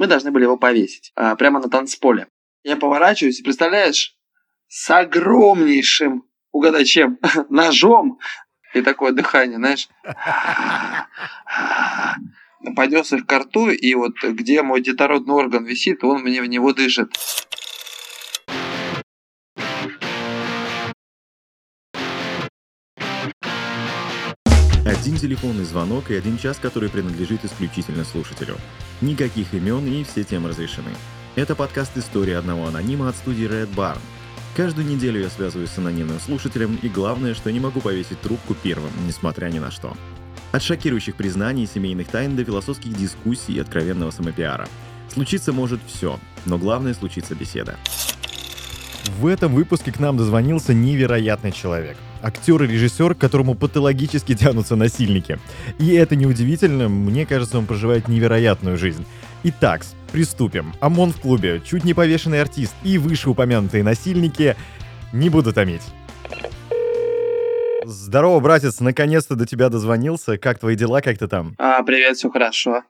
Мы должны были его повесить а, прямо на танцполе. Я поворачиваюсь представляешь, с огромнейшим, угадай чем, ножом, и такое дыхание, знаешь, поднес их к рту, и вот где мой детородный орган висит, он мне в него дышит. Один телефонный звонок и один час, который принадлежит исключительно слушателю. Никаких имен и все темы разрешены. Это подкаст «История одного анонима» от студии Red Barn. Каждую неделю я связываюсь с анонимным слушателем, и главное, что не могу повесить трубку первым, несмотря ни на что. От шокирующих признаний, семейных тайн до философских дискуссий и откровенного самопиара. Случиться может все, но главное случится беседа. В этом выпуске к нам дозвонился невероятный человек. Актер и режиссер, к которому патологически тянутся насильники. И это неудивительно, мне кажется, он проживает невероятную жизнь. Итак, приступим. ОМОН в клубе, чуть не повешенный артист и вышеупомянутые насильники не буду томить. Здорово, братец, наконец-то до тебя дозвонился. Как твои дела, как ты там? А, привет, все хорошо.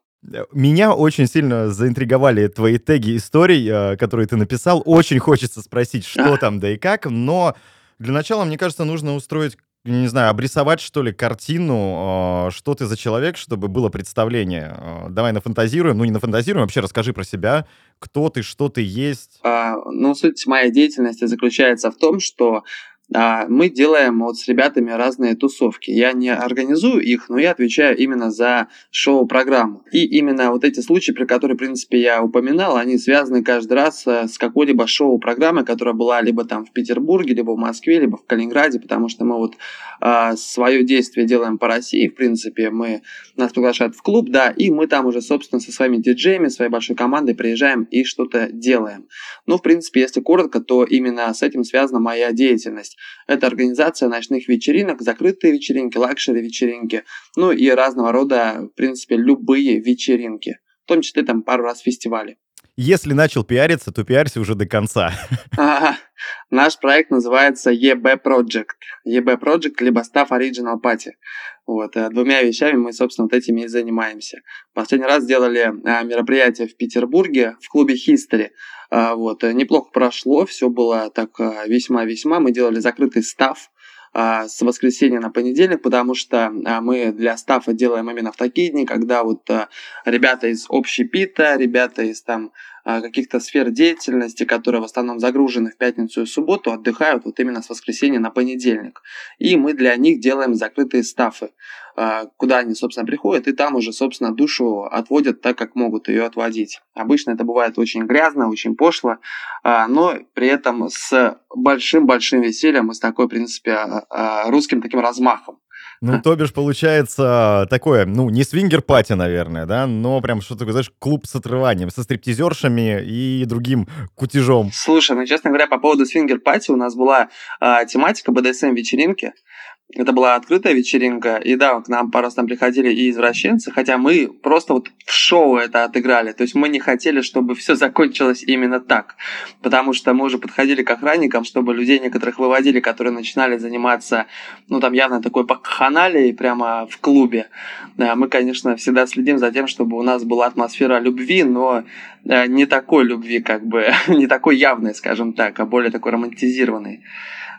Меня очень сильно заинтриговали твои теги историй, э, которые ты написал. Очень хочется спросить, что там, да и как, но для начала, мне кажется, нужно устроить не знаю, обрисовать, что ли, картину, э, что ты за человек, чтобы было представление. Э, давай нафантазируем, ну не нафантазируем, вообще расскажи про себя, кто ты, что ты есть. А, ну, суть моей деятельности заключается в том, что мы делаем вот с ребятами разные тусовки. Я не организую их, но я отвечаю именно за шоу-программу. И именно вот эти случаи, про которые, в принципе, я упоминал, они связаны каждый раз э, с какой-либо шоу-программой, которая была либо там в Петербурге, либо в Москве, либо в Калининграде, потому что мы вот а, свое действие делаем по России, в принципе, мы нас приглашают в клуб, да, и мы там уже, собственно, со своими диджеями, своей большой командой приезжаем и что-то делаем. Ну, в принципе, если коротко, то именно с этим связана моя деятельность. Это организация ночных вечеринок, закрытые вечеринки, лакшери-вечеринки, ну и разного рода, в принципе, любые вечеринки. Том числе там пару раз фестивали. Если начал пиариться, то пиарься уже до конца. Ага. Наш проект называется EB Project. EB Project либо Staff Original Party. Вот, э, двумя вещами мы, собственно, вот этими и занимаемся. Последний раз сделали а, мероприятие в Петербурге в клубе History. А, вот, э, неплохо прошло, все было так а, весьма-весьма. Мы делали закрытый став с воскресенья на понедельник, потому что мы для стафа делаем именно в такие дни, когда вот ребята из общепита, ребята из там а, каких-то сфер деятельности, которые в основном загружены в пятницу и субботу, отдыхают вот именно с воскресенья на понедельник. И мы для них делаем закрытые стафы, а, куда они, собственно, приходят, и там уже, собственно, душу отводят так, как могут ее отводить. Обычно это бывает очень грязно, очень пошло, а, но при этом с большим-большим весельем и с такой, в принципе, русским таким размахом. Ну, то бишь, получается такое, ну, не свингер-пати, наверное, да, но прям что такое, знаешь, клуб с отрыванием, со стриптизершами и другим кутежом. Слушай, ну, честно говоря, по поводу свингер-пати у нас была э, тематика BDSM-вечеринки. Это была открытая вечеринка, и да, к нам пару раз там приходили и извращенцы, хотя мы просто вот в шоу это отыграли. То есть мы не хотели, чтобы все закончилось именно так. Потому что мы уже подходили к охранникам, чтобы людей некоторых выводили, которые начинали заниматься, ну там явно такой бакханалией прямо в клубе. Да, мы, конечно, всегда следим за тем, чтобы у нас была атмосфера любви, но э, не такой любви, как бы, не такой явной, скажем так, а более такой романтизированной.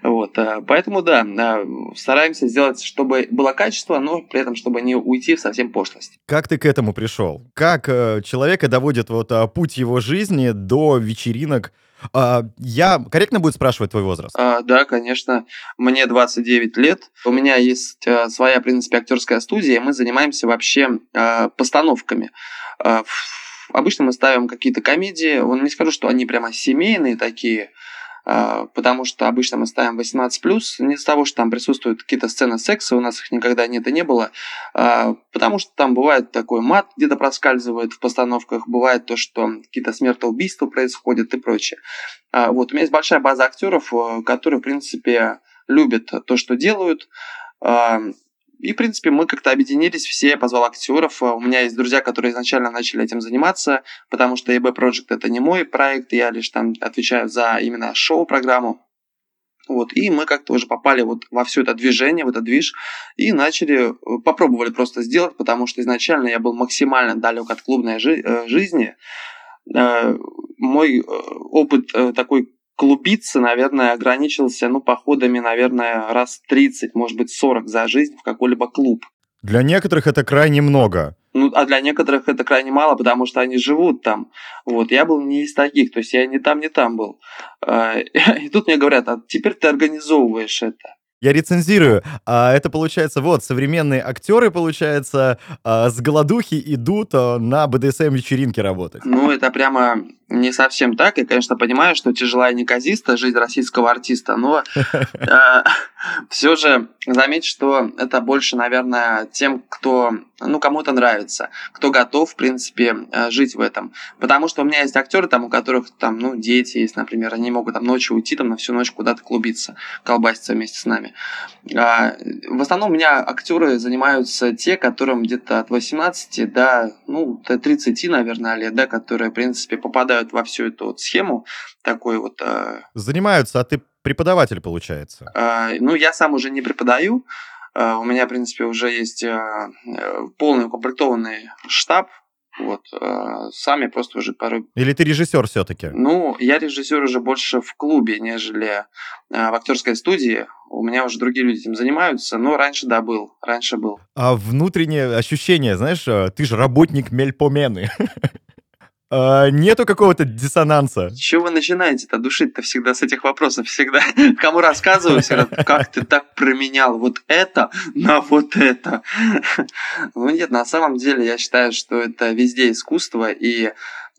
Вот, э, поэтому, да, э, стараемся сделать, чтобы было качество, но при этом, чтобы не уйти в совсем пошлость. Как ты к этому пришел? Как э, человека доводит вот путь его жизни до вечеринок, а, я корректно будет спрашивать твой возраст? А, да, конечно. Мне 29 лет. У меня есть а, своя, в принципе, актерская студия, и мы занимаемся вообще а, постановками. А, обычно мы ставим какие-то комедии. Не скажу, что они прямо семейные такие, потому что обычно мы ставим 18+, не из-за того, что там присутствуют какие-то сцены секса, у нас их никогда нет и не было, а, потому что там бывает такой мат где-то проскальзывает в постановках, бывает то, что какие-то смертоубийства происходят и прочее. А, вот, у меня есть большая база актеров, э, которые, в принципе, любят то, что делают, и, в принципе, мы как-то объединились все, я позвал актеров. У меня есть друзья, которые изначально начали этим заниматься, потому что EB Project это не мой проект, я лишь там отвечаю за именно шоу-программу. Вот, и мы как-то уже попали вот во все это движение, в этот движ, и начали, э, попробовали просто сделать, потому что изначально я был максимально далек от клубной жи- э, жизни, э, мой э, опыт э, такой клубиться, наверное, ограничился, ну, походами, наверное, раз 30, может быть, 40 за жизнь в какой-либо клуб. Для некоторых это крайне много. Ну, а для некоторых это крайне мало, потому что они живут там. Вот, я был не из таких, то есть я ни там, ни там был. А, и тут мне говорят, а теперь ты организовываешь это. Я рецензирую. А это получается, вот, современные актеры, получается, а, с голодухи идут а, на БДСМ-вечеринки работать. Ну, это прямо не совсем так. Я, конечно, понимаю, что тяжелая неказиста жизнь российского артиста, но э, все же заметь, что это больше, наверное, тем, кто, ну, кому-то нравится, кто готов, в принципе, э, жить в этом. Потому что у меня есть актеры, там, у которых там, ну, дети есть, например, они могут там ночью уйти, там, на всю ночь куда-то клубиться, колбаситься вместе с нами. А, в основном у меня актеры занимаются те, которым где-то от 18 до, ну, до 30, наверное, лет, да, которые, в принципе, попадают попадают во всю эту вот схему такой вот... Э, Занимаются, а ты преподаватель, получается? Э, ну, я сам уже не преподаю. Э, у меня, в принципе, уже есть э, э полный укомплектованный штаб, вот, э, сами просто уже порой... Или ты режиссер все-таки? Ну, я режиссер уже больше в клубе, нежели э, в актерской студии. У меня уже другие люди этим занимаются, но раньше, да, был, раньше был. А внутреннее ощущение, знаешь, э, ты же работник мельпомены. Uh, нету какого-то диссонанса. Чего вы начинаете-то душить-то всегда с этих вопросов? Всегда. Кому рассказываю, всегда, как ты так променял вот это на вот это? Ну нет, на самом деле я считаю, что это везде искусство, и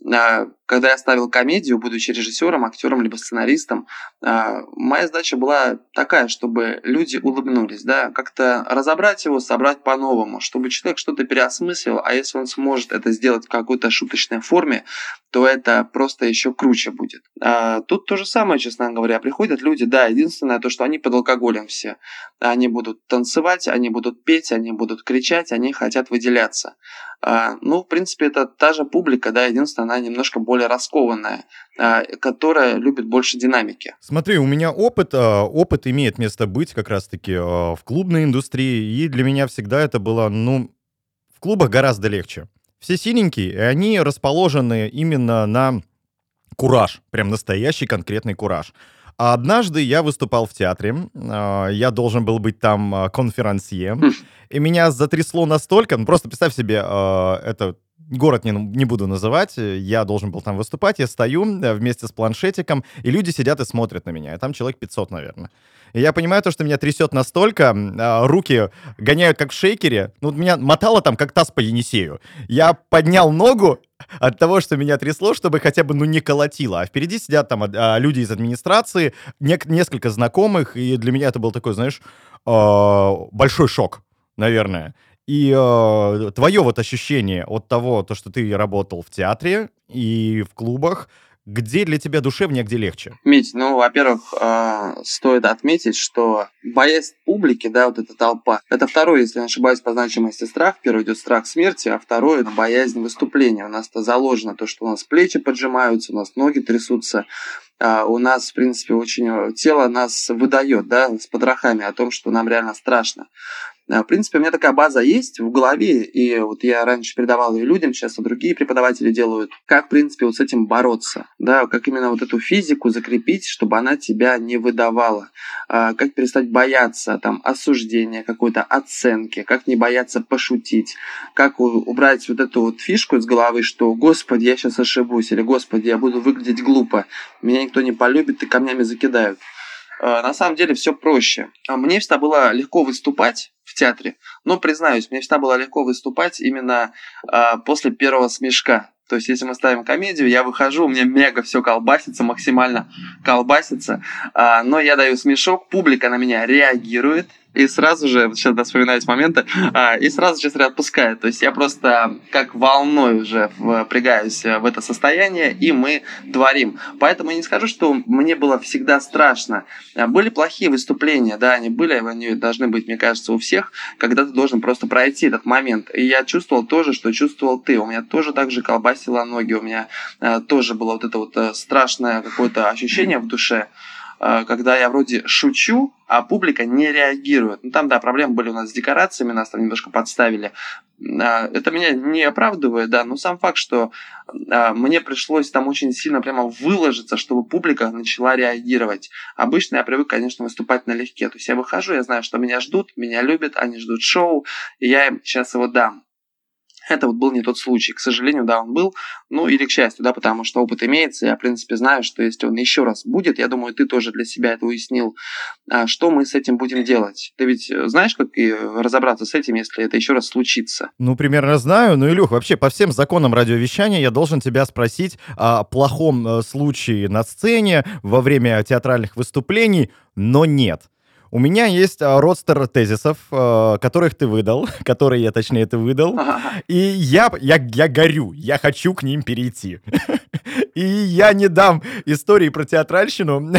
а, когда я ставил комедию, будучи режиссером, актером либо сценаристом, а, моя задача была такая, чтобы люди улыбнулись, да, как-то разобрать его, собрать по-новому, чтобы человек что-то переосмыслил, а если он сможет это сделать в какой-то шуточной форме, то это просто еще круче будет. А, тут то же самое, честно говоря. Приходят люди, да, единственное то, что они под алкоголем все. Они будут танцевать, они будут петь, они будут кричать, они хотят выделяться. А, ну, в принципе, это та же публика, да, единственное, она немножко более раскованная, а, которая любит больше динамики. Смотри, у меня опыт, а, опыт имеет место быть как раз-таки а, в клубной индустрии, и для меня всегда это было, ну, в клубах гораздо легче все синенькие, и они расположены именно на кураж, прям настоящий конкретный кураж. А однажды я выступал в театре, я должен был быть там конферансье, хм. и меня затрясло настолько, ну просто представь себе, это город не, не буду называть, я должен был там выступать, я стою э, вместе с планшетиком, и люди сидят и смотрят на меня, и там человек 500, наверное. И я понимаю то, что меня трясет настолько, а, руки гоняют как в шейкере. Ну, меня мотало там, как таз по Енисею. Я поднял ногу от того, что меня трясло, чтобы хотя бы, ну, не колотило. А впереди сидят там а, люди из администрации, не, несколько знакомых, и для меня это был такой, знаешь, а, большой шок, наверное. И э, твое вот ощущение от того, то, что ты работал в театре и в клубах, где для тебя душевнее, а где легче? Мить, ну, во-первых, э, стоит отметить, что боязнь публики, да, вот эта толпа, это второй, если не ошибаюсь, по значимости страх. Первый идет страх смерти, а второй боязнь выступления. У нас это заложено то, что у нас плечи поджимаются, у нас ноги трясутся, а, у нас, в принципе, очень э, тело нас выдает, да, с подрохами о том, что нам реально страшно. В принципе, у меня такая база есть в голове, и вот я раньше передавал ее людям, сейчас и другие преподаватели делают, как, в принципе, вот с этим бороться, да, как именно вот эту физику закрепить, чтобы она тебя не выдавала, а, как перестать бояться, там, осуждения, какой-то оценки, как не бояться пошутить, как убрать вот эту вот фишку из головы, что, господи, я сейчас ошибусь, или, господи, я буду выглядеть глупо, меня никто не полюбит и камнями закидают. А, на самом деле все проще. А мне всегда было легко выступать, в театре. Но, признаюсь, мне всегда было легко выступать именно э, после первого смешка. То есть, если мы ставим комедию, я выхожу, у меня мега все колбасится, максимально колбасится, э, но я даю смешок, публика на меня реагирует, и сразу же, сейчас да, вспоминаюсь моменты, а, и сразу же отпускает. То есть я просто как волной уже впрягаюсь в это состояние, и мы творим. Поэтому я не скажу, что мне было всегда страшно. А, были плохие выступления, да, они были, они должны быть, мне кажется, у всех, когда ты должен просто пройти этот момент. И я чувствовал тоже, что чувствовал ты. У меня тоже так же колбасило ноги, у меня а, тоже было вот это вот э, страшное какое-то ощущение в душе. Э, когда я вроде шучу, а публика не реагирует. Ну, там, да, проблемы были у нас с декорациями, нас там немножко подставили. А, это меня не оправдывает, да, но сам факт, что а, мне пришлось там очень сильно прямо выложиться, чтобы публика начала реагировать. Обычно я привык, конечно, выступать налегке. То есть я выхожу, я знаю, что меня ждут, меня любят, они ждут шоу, и я им сейчас его дам. Это вот был не тот случай. К сожалению, да, он был. Ну, или к счастью, да, потому что опыт имеется. Я, в принципе, знаю, что если он еще раз будет, я думаю, ты тоже для себя это уяснил, а, что мы с этим будем делать. Ты ведь знаешь, как и разобраться с этим, если это еще раз случится? Ну, примерно знаю. Ну, Илюх, вообще, по всем законам радиовещания я должен тебя спросить о плохом э, случае на сцене во время театральных выступлений, но нет. У меня есть а, родстер тезисов, а, которых ты выдал, которые я, точнее, ты выдал. И я, я, я горю, я хочу к ним перейти. И я не дам истории про театральщину,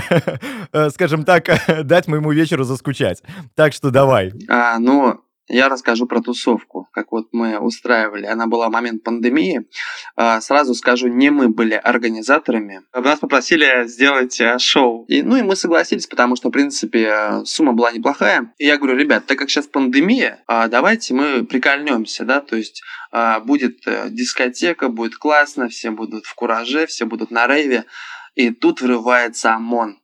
э, скажем так, дать моему вечеру заскучать. Так что давай. А, ну, я расскажу про тусовку, как вот мы устраивали. Она была в момент пандемии. А, сразу скажу, не мы были организаторами. Нас попросили сделать э, шоу. И, ну и мы согласились, потому что, в принципе, сумма была неплохая. И я говорю, ребят, так как сейчас пандемия, а, давайте мы прикольнемся, да, то есть а, будет э, дискотека, будет классно, все будут в кураже, все будут на рейве. И тут врывается ОМОН.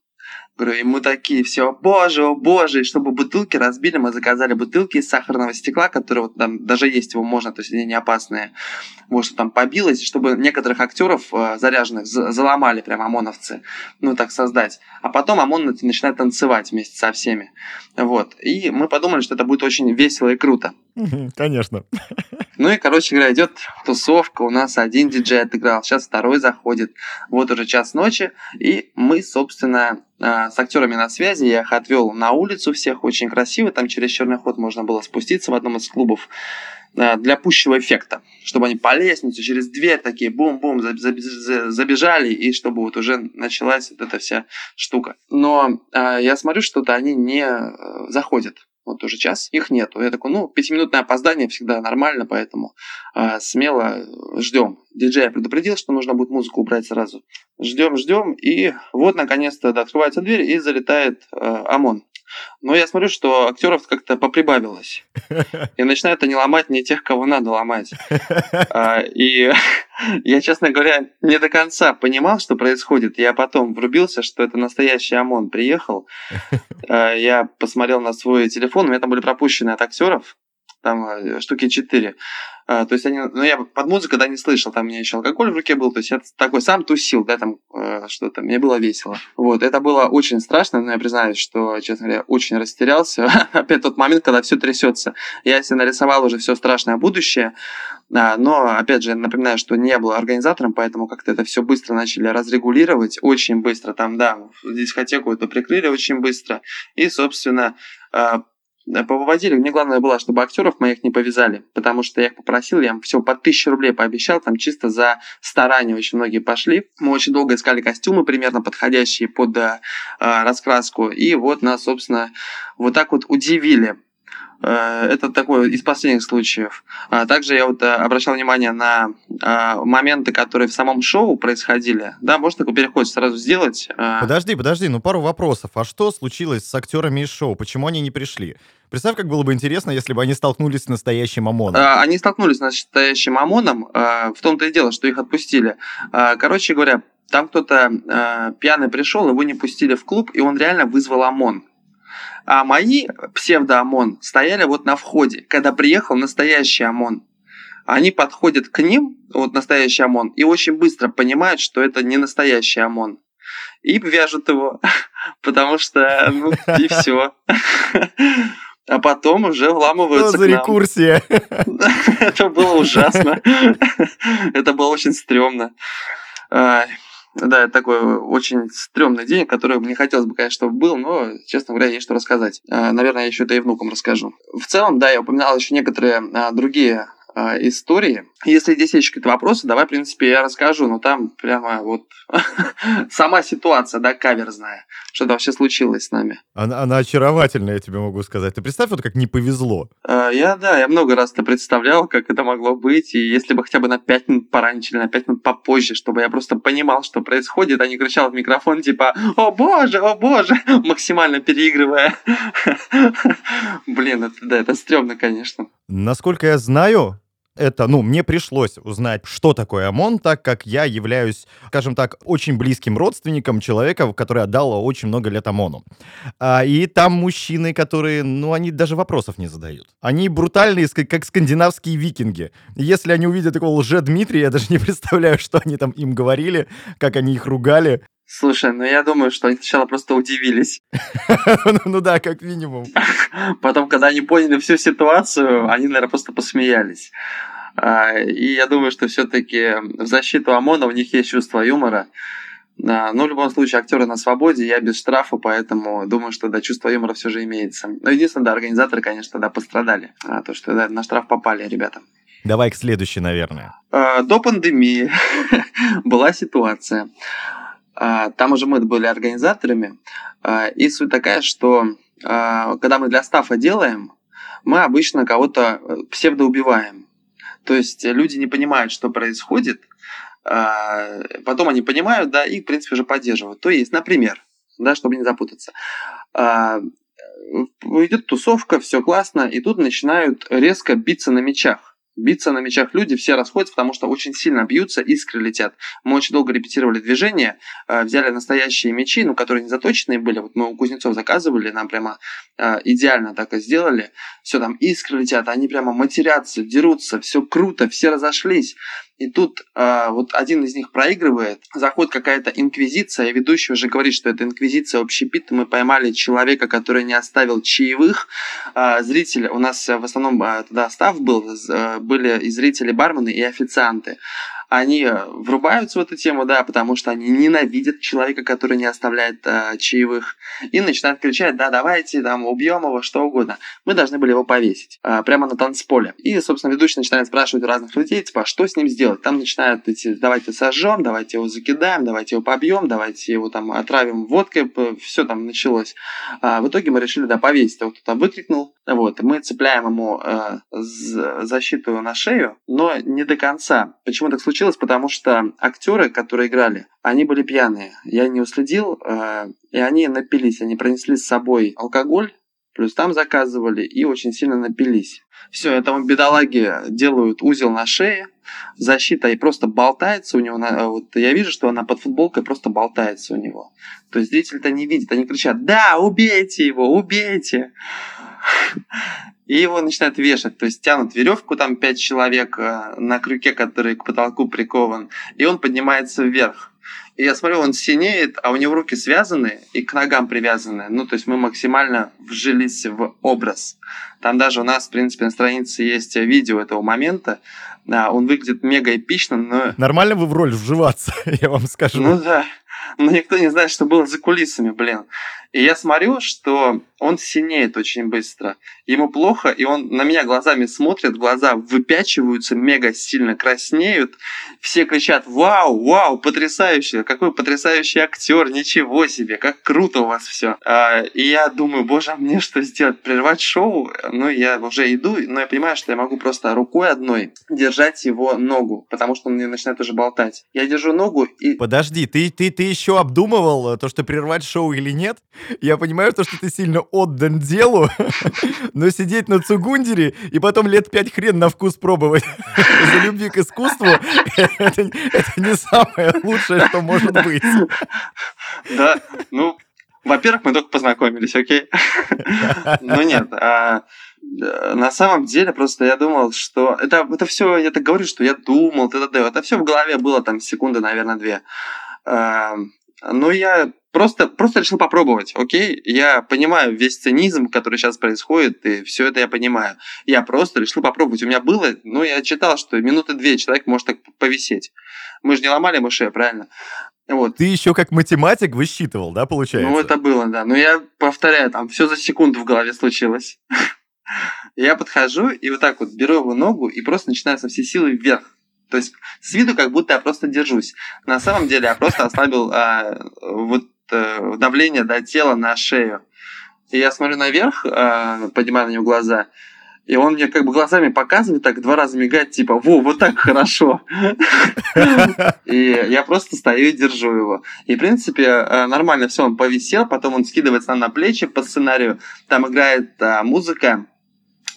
Говорю, и мы такие все, боже, о боже, и чтобы бутылки разбили, мы заказали бутылки из сахарного стекла, которые вот там даже есть его можно, то есть они не опасные. Вот что там побилось, чтобы некоторых актеров э, заряженных заломали прям ОМОНовцы, ну так создать. А потом ОМОН начинает танцевать вместе со всеми. Вот. И мы подумали, что это будет очень весело и круто. Конечно. Ну и, короче говоря, идет тусовка. У нас один диджей отыграл, сейчас второй заходит. Вот уже час ночи. И мы, собственно, с актерами на связи. Я их отвел на улицу всех очень красиво. Там через черный ход можно было спуститься в одном из клубов а, для пущего эффекта, чтобы они по лестнице через дверь такие бум-бум забежали, и чтобы вот уже началась вот эта вся штука. Но э, я смотрю, что-то они не э, заходят вот уже час, их нету. Я такой, ну, пятиминутное опоздание всегда нормально, поэтому э, смело ждем. Диджей предупредил, что нужно будет музыку убрать сразу. Ждем, ждем, и вот, наконец-то, да, открывается дверь, и залетает э, ОМОН. Но я смотрю, что актеров как-то поприбавилось. И начинают они ломать не тех, кого надо ломать. А, и я, честно говоря, не до конца понимал, что происходит. Я потом врубился, что это настоящий ОМОН приехал. А, я посмотрел на свой телефон, у меня там были пропущены от актеров там э, штуки 4. А, то есть они, ну я под музыку, да, не слышал, там у меня еще алкоголь в руке был, то есть я такой сам тусил, да, там э, что-то, мне было весело. Вот, это было очень страшно, но я признаюсь, что, честно говоря, очень растерялся. Опять тот момент, когда все трясется. Я себе нарисовал уже все страшное будущее, а, но, опять же, напоминаю, что не был организатором, поэтому как-то это все быстро начали разрегулировать, очень быстро, там, да, дискотеку это прикрыли очень быстро, и, собственно, Э, повыводили. Мне главное было, чтобы актеров моих не повязали, потому что я их попросил, я им все по тысяче рублей пообещал, там чисто за старание очень многие пошли. Мы очень долго искали костюмы примерно подходящие под э, раскраску, и вот нас, собственно, вот так вот удивили. Э, это такой из последних случаев. А также я вот э, обращал внимание на моменты, которые в самом шоу происходили. Да, можно такой переход сразу сделать. Подожди, подожди, ну пару вопросов. А что случилось с актерами из шоу? Почему они не пришли? Представь, как было бы интересно, если бы они столкнулись с настоящим ОМОНом. Они столкнулись с настоящим ОМОНом. В том-то и дело, что их отпустили. Короче говоря, там кто-то пьяный пришел, его не пустили в клуб, и он реально вызвал ОМОН. А мои псевдо-ОМОН стояли вот на входе, когда приехал настоящий ОМОН. Они подходят к ним, вот настоящий ОМОН, и очень быстро понимают, что это не настоящий ОМОН. И вяжут его, потому что, ну, и все. А потом уже вламываются Что за рекурсия? Это было ужасно. Это было очень стрёмно. Да, это такой очень стрёмный день, который мне хотелось бы, конечно, чтобы был, но, честно говоря, есть что рассказать. А, наверное, я еще это и внукам расскажу. В целом, да, я упоминал еще некоторые а, другие э, истории. Если здесь есть какие-то вопросы, давай, в принципе, я расскажу, но там прямо вот сама ситуация, да, каверзная, что то вообще случилось с нами. Она, она очаровательная, я тебе могу сказать. Ты представь, вот как не повезло. Э, я, да, я много раз это представлял, как это могло быть, и если бы хотя бы на 5 минут пораньше или на 5 минут попозже, чтобы я просто понимал, что происходит, а не кричал в микрофон, типа, о боже, о боже, максимально переигрывая. Блин, это, да, это стрёмно, конечно. Насколько я знаю, это, ну, мне пришлось узнать, что такое ОМОН, так как я являюсь, скажем так, очень близким родственником человека, который отдал очень много лет ОМОНу. А, и там мужчины, которые, ну, они даже вопросов не задают. Они брутальные, как скандинавские викинги. Если они увидят такого лже-Дмитрия, я даже не представляю, что они там им говорили, как они их ругали. Слушай, ну я думаю, что они сначала просто удивились. Ну да, как минимум. Потом, когда они поняли всю ситуацию, они, наверное, просто посмеялись. А, и я думаю, что все-таки в защиту ОМОНа у них есть чувство юмора. Но ну, в любом случае, актеры на свободе, я без штрафа, поэтому думаю, что да, чувство юмора все же имеется. Но единственное, да, организаторы, конечно, да, пострадали. А, то, что да, на штраф попали ребята. Давай к следующей, наверное. А, до пандемии была ситуация. А, там уже мы были организаторами. А, и суть такая, что а, когда мы для стафа делаем, мы обычно кого-то э, псевдоубиваем. То есть люди не понимают, что происходит, потом они понимают, да, и, в принципе, уже поддерживают. То есть, например, да, чтобы не запутаться, идет тусовка, все классно, и тут начинают резко биться на мечах биться на мечах люди, все расходятся, потому что очень сильно бьются, искры летят. Мы очень долго репетировали движение, э, взяли настоящие мечи, ну, которые не заточенные были, вот мы у кузнецов заказывали, нам прямо э, идеально так и сделали. Все там искры летят, они прямо матерятся, дерутся, все круто, все разошлись. И тут э, вот один из них проигрывает, заходит какая-то инквизиция, и ведущий уже говорит, что это инквизиция общепит, мы поймали человека, который не оставил чаевых. Э, зрители, у нас в основном э, тогда став был, э, были и зрители, бармены, и официанты они э, врубаются в эту тему, да, потому что они ненавидят человека, который не оставляет э, чаевых, и начинают кричать, да, давайте, там, убьем его, что угодно. Мы должны были его повесить э, прямо на танцполе. И, собственно, ведущий начинает спрашивать у разных людей, типа, а что с ним сделать? Там начинают эти, давайте сожжем, давайте его закидаем, давайте его побьем, давайте его там отравим водкой, все там началось. А в итоге мы решили, да, повесить. Вот кто-то выкрикнул, вот, мы цепляем ему э, защиту на шею, но не до конца. Почему так случилось? Потому что актеры, которые играли, они были пьяные. Я не уследил, э, и они напились. Они пронесли с собой алкоголь, плюс там заказывали и очень сильно напились. Все, этому бедолаги делают узел на шее, защита и просто болтается у него. На, вот я вижу, что она под футболкой просто болтается у него. То есть зритель-то не видит, они кричат, да, убейте его, убейте. И его начинают вешать, то есть тянут веревку, там пять человек э, на крюке, который к потолку прикован, и он поднимается вверх. И я смотрю, он синеет, а у него руки связаны и к ногам привязаны. Ну, то есть мы максимально вжились в образ. Там даже у нас, в принципе, на странице есть видео этого момента. Да, он выглядит мега эпично, но... Нормально вы в роль вживаться, я вам скажу. Ну да. Но никто не знает, что было за кулисами, блин. И я смотрю, что он синеет очень быстро. Ему плохо, и он на меня глазами смотрит, глаза выпячиваются, мега сильно краснеют. Все кричат «Вау, вау, потрясающе! Какой потрясающий актер! Ничего себе! Как круто у вас все!» а, И я думаю, боже, а мне что сделать? Прервать шоу? Ну, я уже иду, но я понимаю, что я могу просто рукой одной держать его ногу, потому что он мне начинает уже болтать. Я держу ногу и... Подожди, ты, ты, ты еще обдумывал то, что прервать шоу или нет? Я понимаю то, что ты сильно отдан делу, но сидеть на Цугундере и потом лет пять хрен на вкус пробовать за любви к искусству, это, это не самое лучшее, что может быть. Да, ну, во-первых, мы только познакомились, окей? Ну нет, а, на самом деле просто я думал, что это, это все, я так говорю, что я думал, т.д. Это все в голове было там секунды, наверное, две. А, но я просто, просто решил попробовать, окей? Я понимаю весь цинизм, который сейчас происходит, и все это я понимаю. Я просто решил попробовать. У меня было, ну, я читал, что минуты две человек может так повисеть. Мы же не ломали мышей, правильно? Вот. Ты еще как математик высчитывал, да, получается? Ну, это было, да. Но я повторяю, там все за секунду в голове случилось. Я подхожу и вот так вот беру его ногу и просто начинаю со всей силы вверх. То есть с виду как будто я просто держусь. На самом деле я просто ослабил а, вот давление до тела на шею. И я смотрю наверх, а, поднимаю на него глаза, и он мне как бы глазами показывает, так два раза мигает, типа, во, вот так хорошо. И я просто стою и держу его. И, в принципе, а, нормально все, он повисел, потом он скидывается на плечи по сценарию, там играет музыка, э,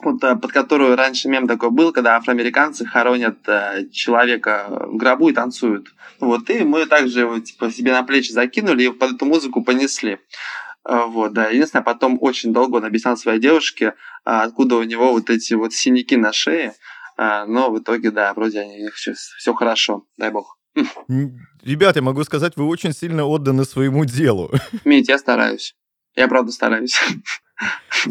под которую раньше мем такой был, когда афроамериканцы хоронят э, человека в гробу и танцуют. Вот, и мы также типа, себе на плечи закинули и под эту музыку понесли. Э, вот, да. Единственное, потом очень долго он объяснял своей девушке, откуда у него вот эти вот синяки на шее. Но в итоге, да, вроде они, все, все хорошо, дай бог. Ребята, я могу сказать, вы очень сильно отданы своему делу. Мить, я стараюсь. Я правда стараюсь.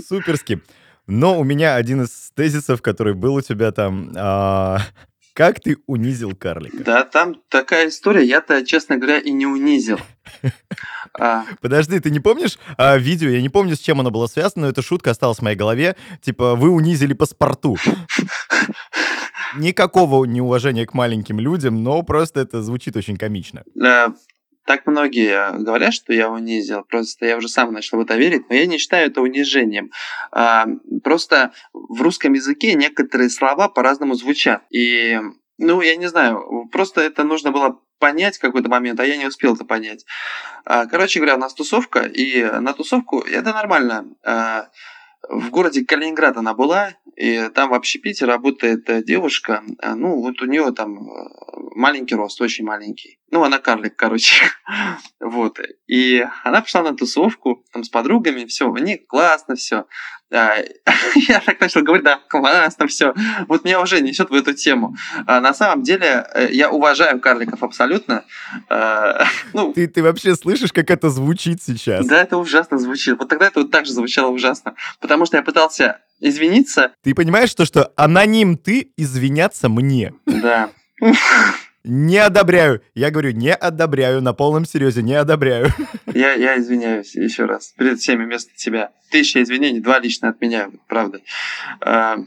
Суперски. Но у меня один из тезисов, который был у тебя там, а, как ты унизил карлика? Да, там такая история, я-то, честно говоря, и не унизил. А... Подожди, ты не помнишь а, видео? Я не помню, с чем оно было связано, но эта шутка осталась в моей голове. Типа, вы унизили паспорту. Никакого неуважения к маленьким людям, но просто это звучит очень комично так многие говорят, что я унизил, просто я уже сам начал в это верить, но я не считаю это унижением. А, просто в русском языке некоторые слова по-разному звучат. И, ну, я не знаю, просто это нужно было понять какой-то момент, а я не успел это понять. А, короче говоря, у нас тусовка, и на тусовку это нормально. А, в городе Калининград она была, и там в общепите работает девушка, ну, вот у нее там маленький рост, очень маленький. Ну, она карлик, короче. вот. И она пошла на тусовку там с подругами, все, у них классно все. А, я так начал говорить, да, классно все. Вот меня уже несет в эту тему. А, на самом деле, э, я уважаю карликов абсолютно. А, ну, ты, ты вообще слышишь, как это звучит сейчас? Да, это ужасно звучит. Вот тогда это вот так же звучало ужасно. Потому что я пытался извиниться. Ты понимаешь, то, что аноним ты извиняться мне? Да. Не одобряю. Я говорю, не одобряю, на полном серьезе, не одобряю. Я, я извиняюсь еще раз. Перед всеми вместо тебя. Тысяча извинений, два лично от меня, правда. А,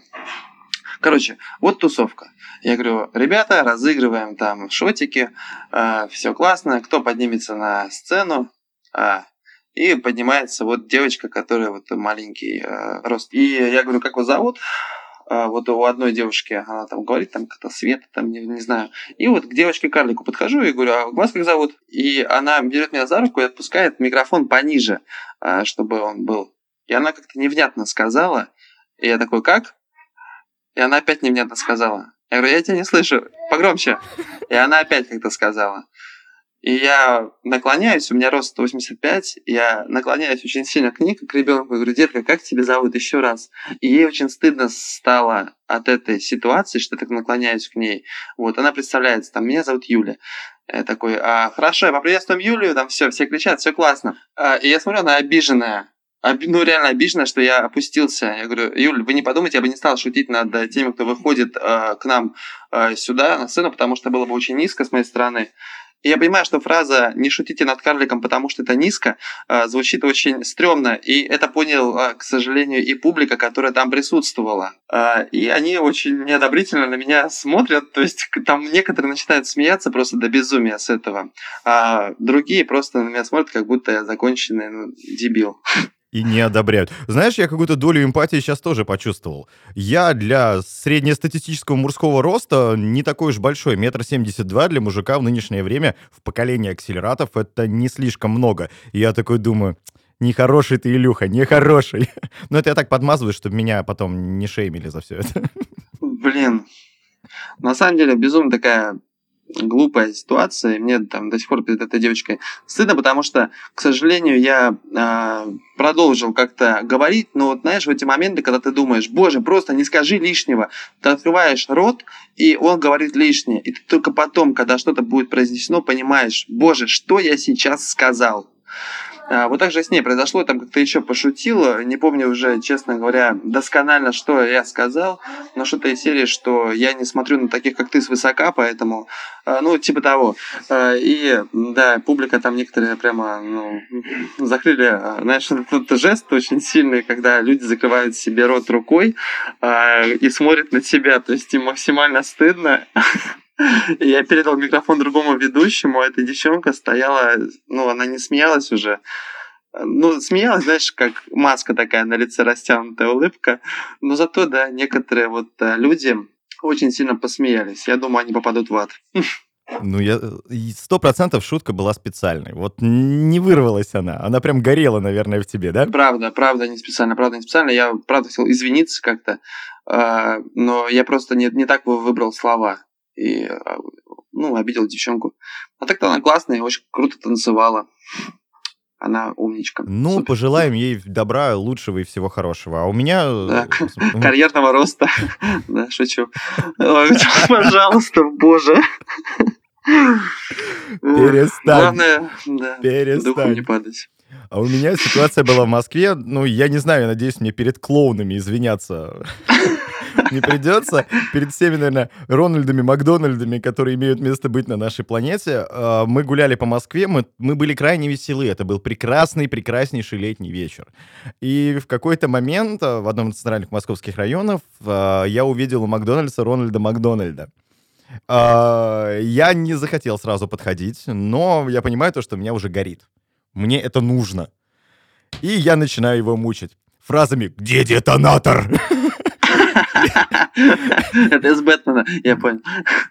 короче, вот тусовка. Я говорю, ребята, разыгрываем там шотики, а, все классно, кто поднимется на сцену, а, и поднимается вот девочка, которая вот маленький рост. И я говорю, как вас зовут? А, вот у одной девушки, она там говорит, там как-то Света, там, не, не знаю. И вот к девочке-карлику подхожу и говорю, а вас как зовут? И она берет меня за руку и отпускает микрофон пониже, а, чтобы он был. И она как-то невнятно сказала. И я такой, как? И она опять невнятно сказала. Я говорю, я тебя не слышу, погромче. И она опять как-то сказала. И я наклоняюсь, у меня рост 185, я наклоняюсь очень сильно к ней, как ребенку, и говорю, детка, как тебя зовут еще раз? И ей очень стыдно стало от этой ситуации, что я так наклоняюсь к ней. Вот, она представляется, там, меня зовут Юля. Я такой, а, хорошо, я поприветствуем Юлию, там все, все кричат, все классно. А, и я смотрю, она обиженная. ну, реально обижена, что я опустился. Я говорю, Юль, вы не подумайте, я бы не стал шутить над теми, кто выходит э, к нам э, сюда, на сцену, потому что было бы очень низко с моей стороны. Я понимаю, что фраза «не шутите над карликом, потому что это низко» э, звучит очень стрёмно, и это понял, э, к сожалению, и публика, которая там присутствовала. Э, и они очень неодобрительно на меня смотрят, то есть там некоторые начинают смеяться просто до безумия с этого, а другие просто на меня смотрят, как будто я законченный ну, дебил и не одобряют. Знаешь, я какую-то долю эмпатии сейчас тоже почувствовал. Я для среднестатистического мужского роста не такой уж большой. Метр семьдесят два для мужика в нынешнее время в поколении акселератов это не слишком много. И я такой думаю, нехороший ты, Илюха, нехороший. Но это я так подмазываю, чтобы меня потом не шеймили за все это. Блин, на самом деле безумно такая глупая ситуация, и мне там до сих пор перед этой девочкой стыдно, потому что, к сожалению, я э, продолжил как-то говорить, но вот знаешь, в эти моменты, когда ты думаешь, боже, просто не скажи лишнего, ты открываешь рот, и он говорит лишнее, и ты только потом, когда что-то будет произнесено, понимаешь, боже, что я сейчас сказал. А, вот так же с ней произошло, там как-то еще пошутила, не помню уже, честно говоря, досконально, что я сказал, но что-то из серии, что я не смотрю на таких, как ты, свысока, поэтому, а, ну, типа того. А, и, да, публика там некоторые прямо, ну, закрыли, знаешь, этот жест очень сильный, когда люди закрывают себе рот рукой и смотрят на тебя, то есть им максимально стыдно. Я передал микрофон другому ведущему, а эта девчонка стояла, ну, она не смеялась уже. Ну, смеялась, знаешь, как маска такая на лице растянутая улыбка. Но зато, да, некоторые вот э, люди очень сильно посмеялись. Я думаю, они попадут в ад. Ну, я сто процентов шутка была специальной. Вот не вырвалась она. Она прям горела, наверное, в тебе, да? Правда, правда, не специально, правда, не специально. Я, правда, хотел извиниться как-то, э, но я просто не, не так выбрал слова и, а, ну, обидел девчонку. А так-то она классная, очень круто танцевала. Она умничка. Ну, Супер. пожелаем ей добра, лучшего и всего хорошего. А у меня... Да. Э, карьерного роста. Да, шучу. Пожалуйста, боже. Перестань. Главное, да, Перестань. духом не падать. А у меня ситуация была в Москве. Ну, я не знаю, я надеюсь, мне перед клоунами извиняться не придется. Перед всеми, наверное, Рональдами, Макдональдами, которые имеют место быть на нашей планете. А, мы гуляли по Москве, мы, мы были крайне веселы. Это был прекрасный, прекраснейший летний вечер. И в какой-то момент а, в одном из центральных московских районов а, я увидел у Макдональдса Рональда Макдональда. Я не захотел сразу подходить, но я понимаю то, что меня уже горит. Мне это нужно. И я начинаю его мучить фразами «Где детонатор?» Это из Бэтмена, я понял.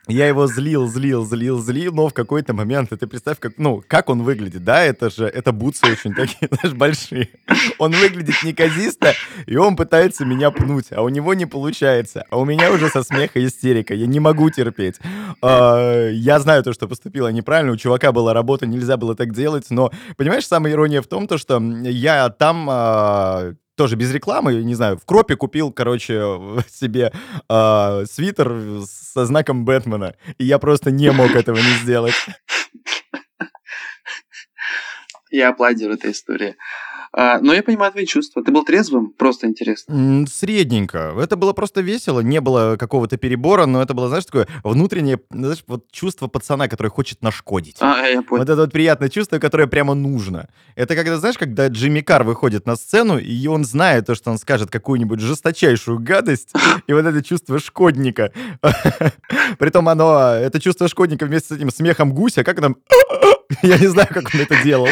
Я его злил, злил, злил, злил, но в какой-то момент, ты представь, как, ну, как он выглядит, да, это же, это бутсы очень такие, знаешь, большие. Он выглядит неказисто, и он пытается меня пнуть, а у него не получается, а у меня уже со смеха истерика, я не могу терпеть. А, я знаю то, что поступила неправильно, у чувака была работа, нельзя было так делать, но, понимаешь, самая ирония в том, то, что я там а, тоже без рекламы, не знаю, в Кропе купил, короче, себе э, свитер со знаком Бэтмена, и я просто не мог этого не сделать. Я аплодирую этой истории. А, но я понимаю твои чувства. Ты был трезвым? Просто интересно. Средненько. Это было просто весело. Не было какого-то перебора, но это было, знаешь, такое внутреннее, знаешь, вот чувство пацана, который хочет нашкодить. А, я понял. Вот это вот приятное чувство, которое прямо нужно. Это когда, знаешь, когда Джимми Кар выходит на сцену, и он знает то, что он скажет какую-нибудь жесточайшую гадость, и вот это чувство шкодника. Притом оно, это чувство шкодника вместе с этим смехом гуся, как там... Я не знаю, как он это делал.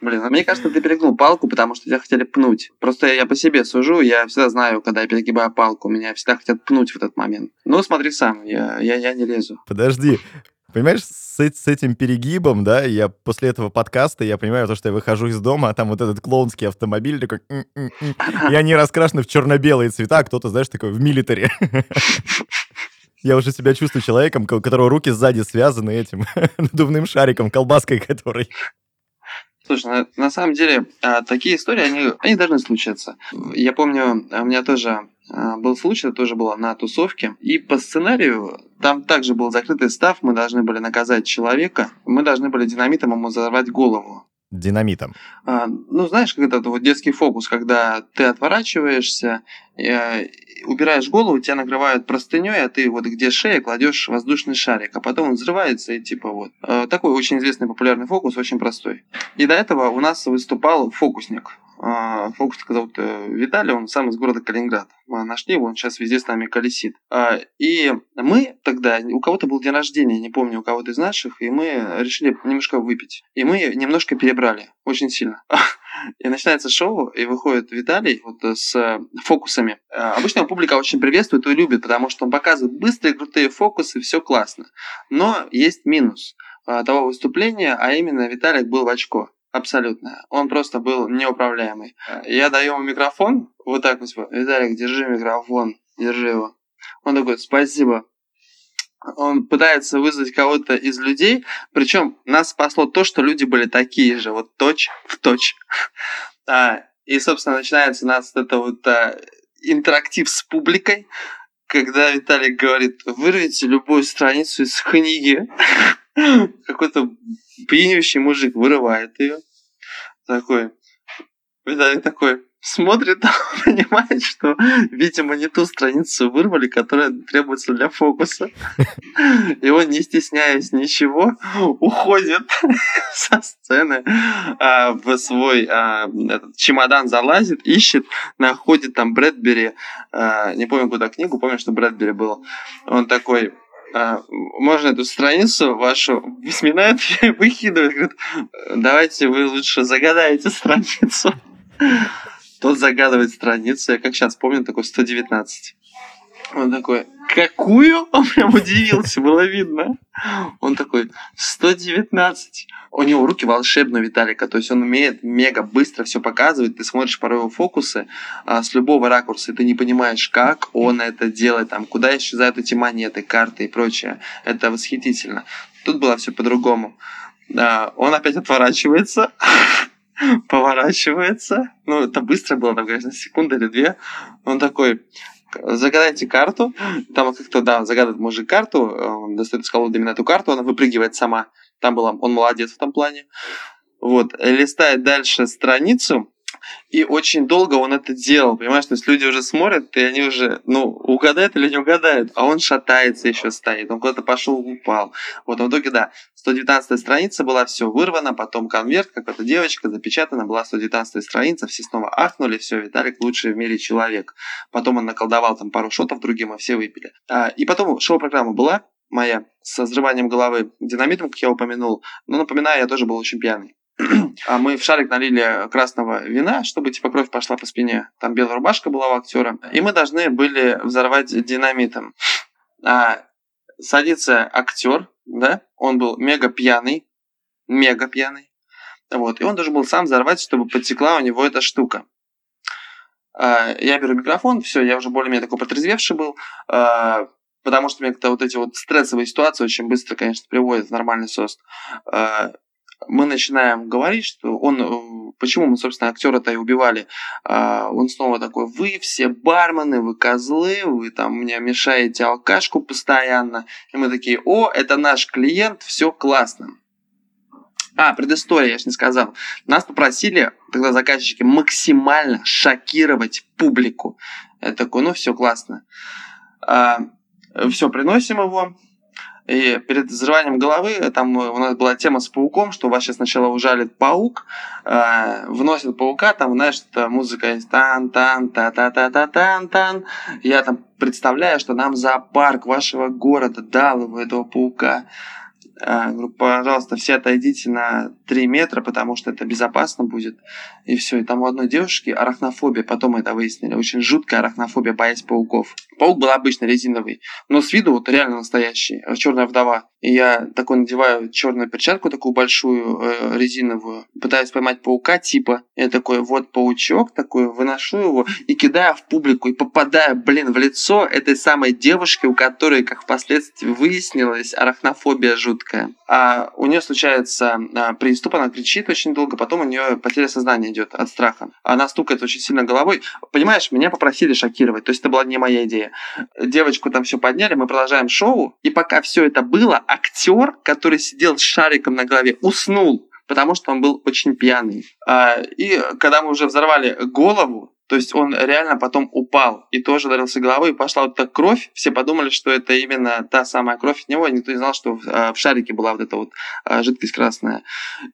Блин, а мне кажется, ты перегнул палку, потому что тебя хотели пнуть. Просто я по себе сужу, я всегда знаю, когда я перегибаю палку, меня всегда хотят пнуть в этот момент. Ну, смотри сам, я, я, я не лезу. Подожди, Понимаешь, с, с этим перегибом, да, я после этого подкаста, я понимаю то, что я выхожу из дома, а там вот этот клоунский автомобиль такой, и они раскрашены в черно-белые цвета, а кто-то, знаешь, такой в милитаре. Я уже себя чувствую человеком, у которого руки сзади связаны этим надувным шариком, колбаской который. Слушай, на, на самом деле, а, такие истории, они, они должны случаться. Я помню, у меня тоже а, был случай, это тоже было на тусовке, и по сценарию там также был закрытый став, мы должны были наказать человека, мы должны были динамитом ему взорвать голову динамитом? А, ну, знаешь, как этот вот детский фокус, когда ты отворачиваешься, э, убираешь голову, тебя накрывают простыней, а ты вот где шея кладешь воздушный шарик, а потом он взрывается и типа вот. Э, такой очень известный популярный фокус, очень простой. И до этого у нас выступал фокусник. А, фокусника зовут э, Виталий, он сам из города Калининград. Мы нашли его, он сейчас везде с нами колесит. А, и мы тогда, у кого-то был день рождения, не помню, у кого-то из наших, и мы решили немножко выпить. И мы немножко перебрали, очень сильно. И начинается шоу, и выходит Виталий вот с фокусами. А, обычно публика очень приветствует и любит, потому что он показывает быстрые, крутые фокусы, все классно. Но есть минус того выступления, а именно Виталик был в очко. Абсолютно. Он просто был неуправляемый. Я даю ему микрофон, вот так вот, Виталик, держи микрофон, держи его. Он такой, спасибо. Он пытается вызвать кого-то из людей, причем нас спасло то, что люди были такие же, вот точь в точь. А, и, собственно, начинается у нас это вот а, интерактив с публикой, когда Виталик говорит, вырвите любую страницу из книги, какой-то пьянющий мужик вырывает ее. Такой, Виталик такой, смотрит, понимает, что, видимо, не ту страницу вырвали, которая требуется для фокуса. И он, не стесняясь ничего, уходит со сцены а, в свой а, этот, чемодан, залазит, ищет, находит там Брэдбери, а, не помню, куда книгу, помню, что Брэдбери был. Он такой, а, можно эту страницу вашу сминает и выкидывает, говорит, давайте вы лучше загадаете страницу. Тот загадывает страницу, я как сейчас помню, такой 119. Он такой, какую? Он прям удивился, было видно. Он такой, 119. У него руки волшебные, Виталика, то есть он умеет мега быстро все показывать. Ты смотришь порой его фокусы а, с любого ракурса, и ты не понимаешь, как он это делает, там, куда исчезают эти монеты, карты и прочее. Это восхитительно. Тут было все по-другому. А, он опять отворачивается поворачивается. Ну, это быстро было, там, конечно, секунда или две. Он такой, загадайте карту. Там как-то, да, загадывает мужик карту, он достает из колоды именно эту карту, она выпрыгивает сама. Там было, он молодец в том плане. Вот, листает дальше страницу, и очень долго он это делал, понимаешь? То есть люди уже смотрят, и они уже, ну, угадают или не угадают, а он шатается еще стоит, он куда-то пошел, упал. Вот, в итоге, да, 119 страница была, все вырвано, потом конверт, какая-то девочка запечатана, была 119 страница, все снова ахнули, все, Виталик лучший в мире человек. Потом он наколдовал там пару шотов другим, и все выпили. А, и потом шоу-программа была, моя, со взрыванием головы динамитом, как я упомянул. Но напоминаю, я тоже был очень пьяный а мы в шарик налили красного вина, чтобы типа кровь пошла по спине. Там белая рубашка была у актера. И мы должны были взорвать динамитом. А, садится актер, да, он был мега пьяный, мега пьяный. Вот, и он должен был сам взорвать, чтобы потекла у него эта штука. А, я беру микрофон, все, я уже более-менее такой протрезвевший был, а, потому что мне как-то вот эти вот стрессовые ситуации очень быстро, конечно, приводят в нормальный сост. А, мы начинаем говорить, что он, э, почему мы, собственно, актера-то и убивали, а, он снова такой, вы все бармены, вы козлы, вы там мне мешаете алкашку постоянно. И мы такие, о, это наш клиент, все классно. А, предыстория, я же не сказал. Нас попросили, тогда заказчики, максимально шокировать публику. Я такой, ну все классно. А, все, приносим его. И перед взрыванием головы, там у нас была тема с пауком, что вас сейчас сначала ужалит паук, э, вносит паука, там, знаешь, это музыка есть тан тан та та та та тан тан Я там представляю, что нам зоопарк вашего города дал его, этого паука. Э, говорю, пожалуйста, все отойдите на 3 метра, потому что это безопасно будет. И все. И там у одной девушки арахнофобия, потом это выяснили. Очень жуткая арахнофобия, боясь пауков. Паук был обычно резиновый, но с виду вот реально настоящий. Черная вдова. И я такой надеваю черную перчатку, такую большую, э, резиновую, пытаюсь поймать паука типа. Я такой, вот паучок такой, выношу его и кидаю в публику. И попадаю, блин, в лицо этой самой девушки, у которой, как впоследствии выяснилось, арахнофобия жуткая. А у нее случается а, приступ, она кричит очень долго, потом у нее потеря сознания идет от страха. Она стукает очень сильно головой. Понимаешь, меня попросили шокировать, то есть это была не моя идея. Девочку там все подняли, мы продолжаем шоу, и пока все это было, актер, который сидел с шариком на голове, уснул, потому что он был очень пьяный. А, и когда мы уже взорвали голову, то есть он реально потом упал и тоже ударился головой, и пошла вот эта кровь. Все подумали, что это именно та самая кровь от него, никто не знал, что в, а, в шарике была вот эта вот а, жидкость красная.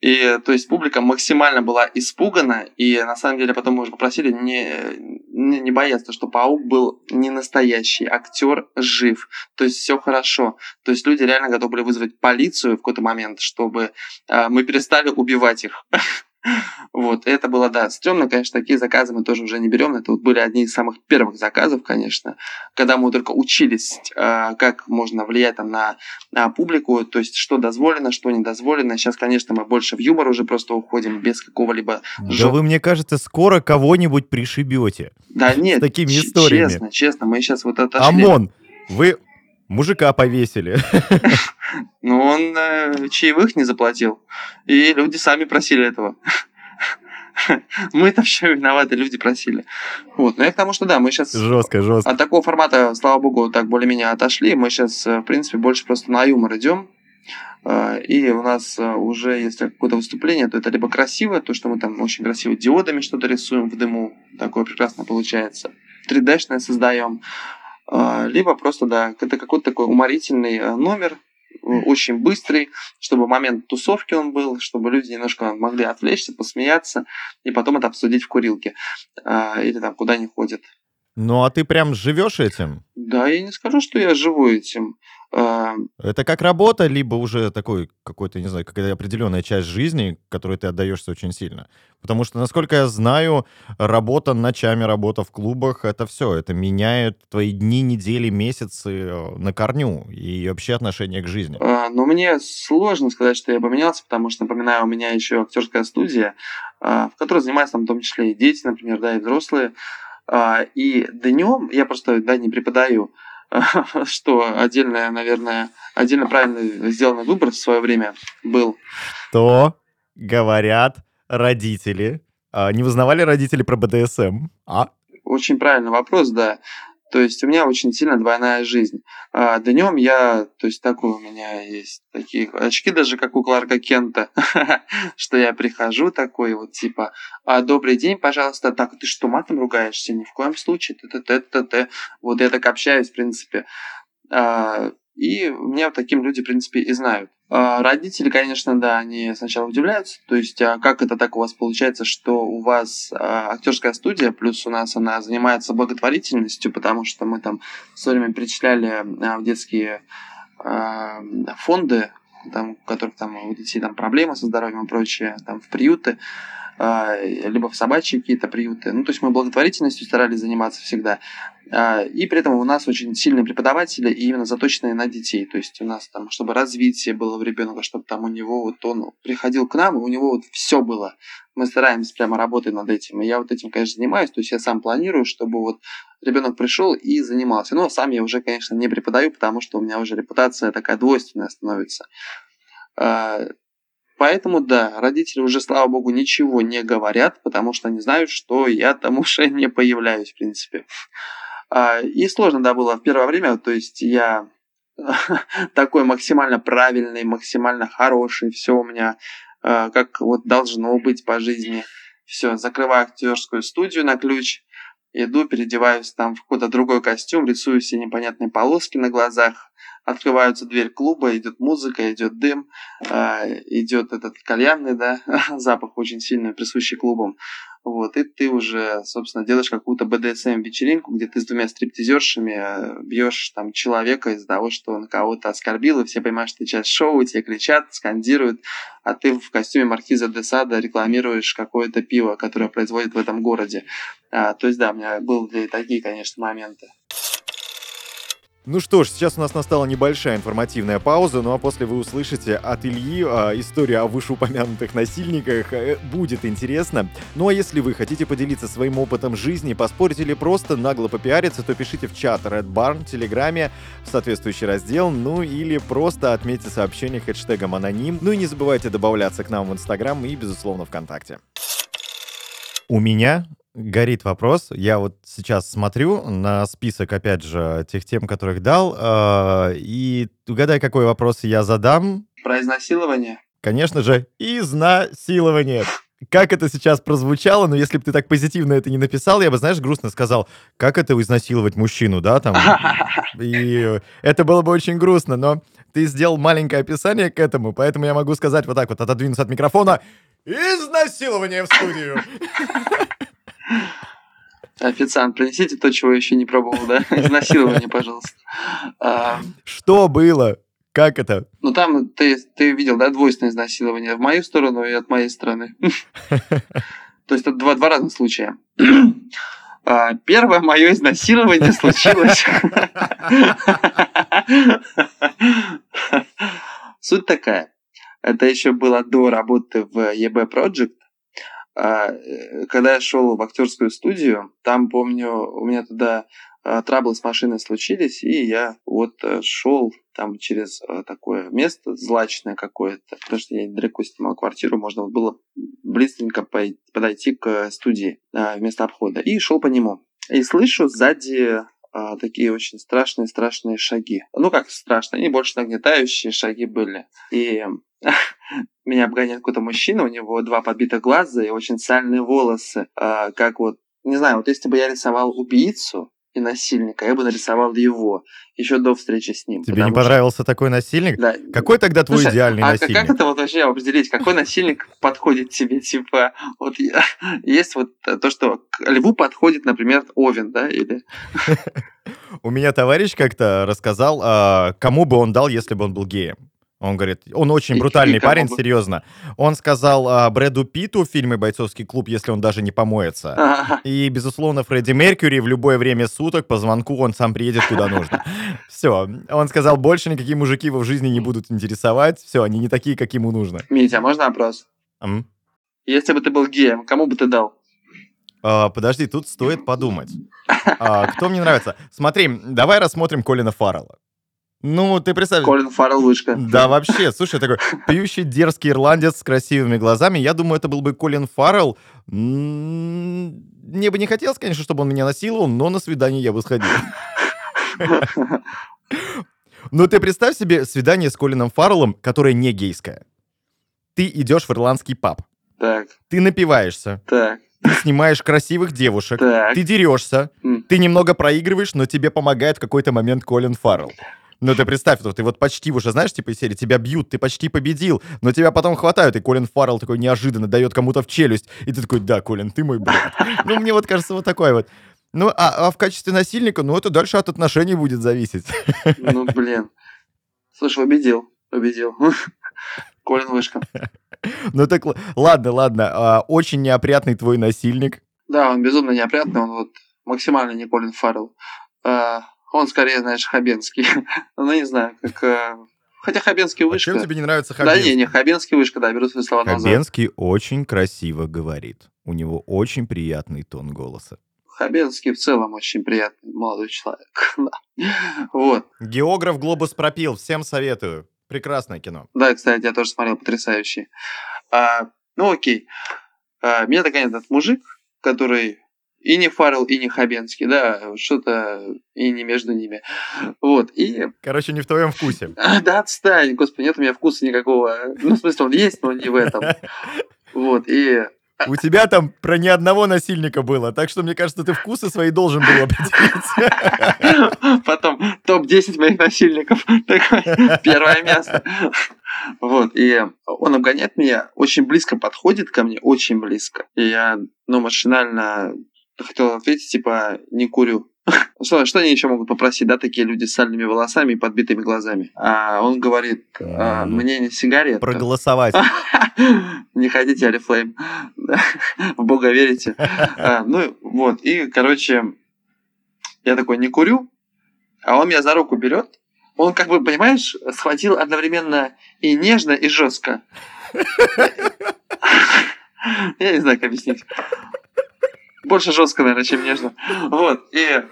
И то есть публика максимально была испугана, и на самом деле потом мы уже попросили не, не, не бояться, что паук был не настоящий, актер жив, то есть все хорошо. То есть люди реально готовы были вызвать полицию в какой-то момент, чтобы э, мы перестали убивать их. Вот, это было, да, стрёмно, конечно, такие заказы мы тоже уже не берем. Это вот были одни из самых первых заказов, конечно, когда мы только учились, э, как можно влиять там на, на публику, то есть что дозволено, что не дозволено. Сейчас, конечно, мы больше в юмор уже просто уходим без какого-либо... Да вы, мне кажется, скоро кого-нибудь пришибете. Да нет, с такими историями. честно, честно, мы сейчас вот это... ОМОН, вы мужика повесили. Ну, он э, чаевых не заплатил. И люди сами просили этого. Мы это все виноваты, люди просили. Вот, но я к тому, что да, мы сейчас... Жестко, жестко. От такого формата, слава богу, так более-менее отошли. Мы сейчас, э, в принципе, больше просто на юмор идем. А, и у нас уже, если какое-то выступление, то это либо красивое, то, что мы там очень красиво диодами что-то рисуем в дыму, такое прекрасно получается. 3D-шное создаем. А, либо просто, да, это какой-то такой уморительный номер, очень быстрый, чтобы момент тусовки он был, чтобы люди немножко могли отвлечься, посмеяться и потом это обсудить в курилке или там куда они ходят. Ну, а ты прям живешь этим? Да, я не скажу, что я живу этим. А, это как работа, либо уже такой какой-то, не знаю, какая-то определенная часть жизни, которой ты отдаешься очень сильно. Потому что, насколько я знаю, работа ночами, работа в клубах, это все, это меняет твои дни, недели, месяцы э, на корню и вообще отношение к жизни. А, но мне сложно сказать, что я поменялся, потому что, напоминаю, у меня еще актерская студия, а, в которой занимаются там, в том числе и дети, например, да, и взрослые. И днем я просто да, не преподаю, что отдельно, наверное, отдельно правильно сделанный выбор в свое время был. Что говорят родители? А, не узнавали родители про БДСМ? А? Очень правильный вопрос, да. То есть у меня очень сильно двойная жизнь. А днем я, то есть такой у меня есть такие очки, даже как у Кларка Кента, что я прихожу такой вот типа, а, добрый день, пожалуйста, так, ты что, матом ругаешься? Ни в коем случае, т т т т т Вот я так общаюсь, в принципе. А, и меня таким люди, в принципе, и знают. А, родители, конечно, да, они сначала удивляются, то есть, а как это так у вас получается, что у вас а, актерская студия, плюс у нас она занимается благотворительностью, потому что мы там с время перечисляли а, в детские а, фонды, там, у которых там у детей там проблемы со здоровьем и прочее, там в приюты. А, либо в собачьи какие-то приюты. Ну, то есть мы благотворительностью старались заниматься всегда. А, и при этом у нас очень сильные преподаватели, и именно заточенные на детей. То есть у нас там, чтобы развитие было в ребенка, чтобы там у него вот он приходил к нам, и у него вот все было. Мы стараемся прямо работать над этим. И я вот этим, конечно, занимаюсь. То есть я сам планирую, чтобы вот ребенок пришел и занимался. Но сам я уже, конечно, не преподаю, потому что у меня уже репутация такая двойственная становится. Поэтому, да, родители уже, слава богу, ничего не говорят, потому что они знают, что я там уже не появляюсь, в принципе. А, и сложно, да, было в первое время, то есть я такой максимально правильный, максимально хороший, все у меня а, как вот должно быть по жизни. Все, закрываю актерскую студию на ключ, иду, переодеваюсь там в какой-то другой костюм, рисую все непонятные полоски на глазах, открываются дверь клуба, идет музыка, идет дым, э, идет этот кальянный, да, запах очень сильный, присущий клубам. Вот, и ты уже, собственно, делаешь какую-то БДСМ-вечеринку, где ты с двумя стриптизершами э, бьешь там человека из-за того, что он кого-то оскорбил, и все понимают, что ты часть шоу, тебе кричат, скандируют, а ты в костюме маркиза де Сада рекламируешь какое-то пиво, которое производит в этом городе. А, то есть, да, у меня были такие, конечно, моменты. Ну что ж, сейчас у нас настала небольшая информативная пауза, ну а после вы услышите от Ильи э, историю о вышеупомянутых насильниках. Э, будет интересно. Ну а если вы хотите поделиться своим опытом жизни, поспорить или просто нагло попиариться, то пишите в чат Red Barn в Телеграме в соответствующий раздел, ну или просто отметьте сообщение хэштегом аноним. Ну и не забывайте добавляться к нам в Инстаграм и, безусловно, ВКонтакте. У меня горит вопрос. Я вот сейчас смотрю на список, опять же, тех тем, которых дал, э, и угадай, какой вопрос я задам. Про изнасилование? Конечно же, изнасилование. Как это сейчас прозвучало, но если бы ты так позитивно это не написал, я бы, знаешь, грустно сказал, как это изнасиловать мужчину, да, там. И это было бы очень грустно, но ты сделал маленькое описание к этому, поэтому я могу сказать вот так вот, отодвинуться от микрофона, изнасилование в студию. Официант, принесите то, чего я еще не пробовал, да? Изнасилование, пожалуйста. А, Что было? Как это? Ну, там ты, ты видел, да, двойственное изнасилование в мою сторону и от моей стороны. То есть это два, два разных случая. А, первое мое изнасилование случилось. Суть такая. Это еще было до работы в EB Project. А, э, когда я шел в актерскую студию, там, помню, у меня туда а, траблы с машиной случились, и я вот э, шел там через э, такое место злачное какое-то, потому что я недалеко снимал квартиру, можно было быстренько подойти к студии а, вместо обхода, и шел по нему. И слышу сзади а, такие очень страшные-страшные шаги. Ну, как страшные, они больше нагнетающие шаги были. И меня обгоняет какой-то мужчина, у него два подбитых глаза и очень сальные волосы, а, как вот, не знаю, вот если бы я рисовал убийцу, и насильника, я бы нарисовал его еще до встречи с ним. Тебе не понравился что... такой насильник? Да. Какой тогда твой Слушай, идеальный а насильник? как это вот вообще определить, какой насильник подходит тебе? Типа, вот есть вот то, что льву подходит, например, Овен, да, или... У меня товарищ как-то рассказал, а, кому бы он дал, если бы он был геем. Он говорит, он очень брутальный и, парень, бы... серьезно. Он сказал а, Брэду Питу в фильме «Бойцовский клуб», если он даже не помоется. И, безусловно, Фредди Меркьюри в любое время суток по звонку он сам приедет куда нужно. Все. Он сказал, больше никакие мужики его в жизни не будут интересовать. Все, они не такие, как ему нужно. Митя, можно вопрос? М? Если бы ты был геем, кому бы ты дал? А, подожди, тут стоит подумать. А, кто мне нравится? Смотри, давай рассмотрим Колина Фаррелла. Ну, ты представь... Колин Фаррелл вышка. Да, вообще, слушай, такой пьющий дерзкий ирландец с красивыми глазами. Я думаю, это был бы Колин Фаррелл. Мне бы не хотелось, конечно, чтобы он меня насиловал, но на свидание я бы сходил. Ну, ты представь себе свидание с Колином Фарреллом, которое не гейское. Ты идешь в ирландский паб. Так. Ты напиваешься. Так. Ты снимаешь красивых девушек. Так. Ты дерешься. Mm. Ты немного проигрываешь, но тебе помогает в какой-то момент Колин Фаррелл. Ну, ты представь, ты вот почти уже, знаешь, типа из серии, тебя бьют, ты почти победил, но тебя потом хватают, и Колин Фаррелл такой неожиданно дает кому-то в челюсть, и ты такой, да, Колин, ты мой брат. Ну, мне вот кажется, вот такой вот. Ну, а, а в качестве насильника, ну, это дальше от отношений будет зависеть. Ну, блин. Слушай, убедил, убедил. Колин Вышка. Ну так, ладно, ладно. А, очень неопрятный твой насильник. Да, он безумно неопрятный, он вот максимально не Колин Фаррелл. А, он скорее, знаешь, Хабенский. ну, не знаю, как... Э, хотя Хабенский вышка. А чем тебе не нравится Хабенский? Да не, не, Хабенский вышка, да, беру свои слова назад. Хабенский очень красиво говорит. У него очень приятный тон голоса. Хабенский в целом очень приятный молодой человек. вот. Географ «Глобус пропил», всем советую. Прекрасное кино. Да, кстати, я тоже смотрел, потрясающий. А, ну окей. А, меня догоняет этот мужик, который и не Фаррелл, и не Хабенский, да, что-то и не между ними. Вот, и... Короче, не в твоем вкусе. Да отстань, господи, нет у меня вкуса никакого. Ну, в смысле, он есть, но не в этом. Вот, и... У тебя там про ни одного насильника было, так что, мне кажется, ты вкусы свои должен был определить. Потом топ-10 моих насильников. Первое место. Вот, и он обгоняет меня, очень близко подходит ко мне, очень близко. И я, ну, машинально хотел ответить, типа, не курю. Что, что они еще могут попросить, да, такие люди с сальными волосами и подбитыми глазами? А он говорит, а, мне не сигарет. Проголосовать. Не хотите Алифлейм. В Бога верите. А, ну, вот, и, короче, я такой, не курю, а он меня за руку берет. Он, как бы, понимаешь, схватил одновременно и нежно, и жестко. Я не знаю, как объяснить. Больше жестко, наверное, чем нежно. Вот, и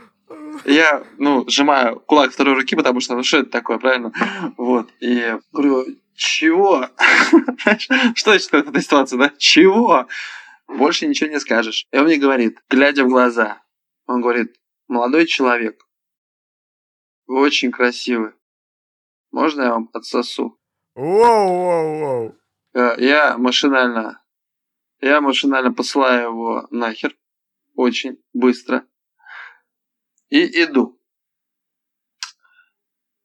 я, ну, сжимаю кулак второй руки, потому что, ну, что это такое, правильно? Вот, и говорю, чего? Что значит в этой ситуации, да? Чего? Больше ничего не скажешь. И он мне говорит, глядя в глаза, он говорит, молодой человек, вы очень красивый. Можно я вам отсосу? Воу-воу-воу. Э, я машинально, я машинально посылаю его нахер очень быстро и иду.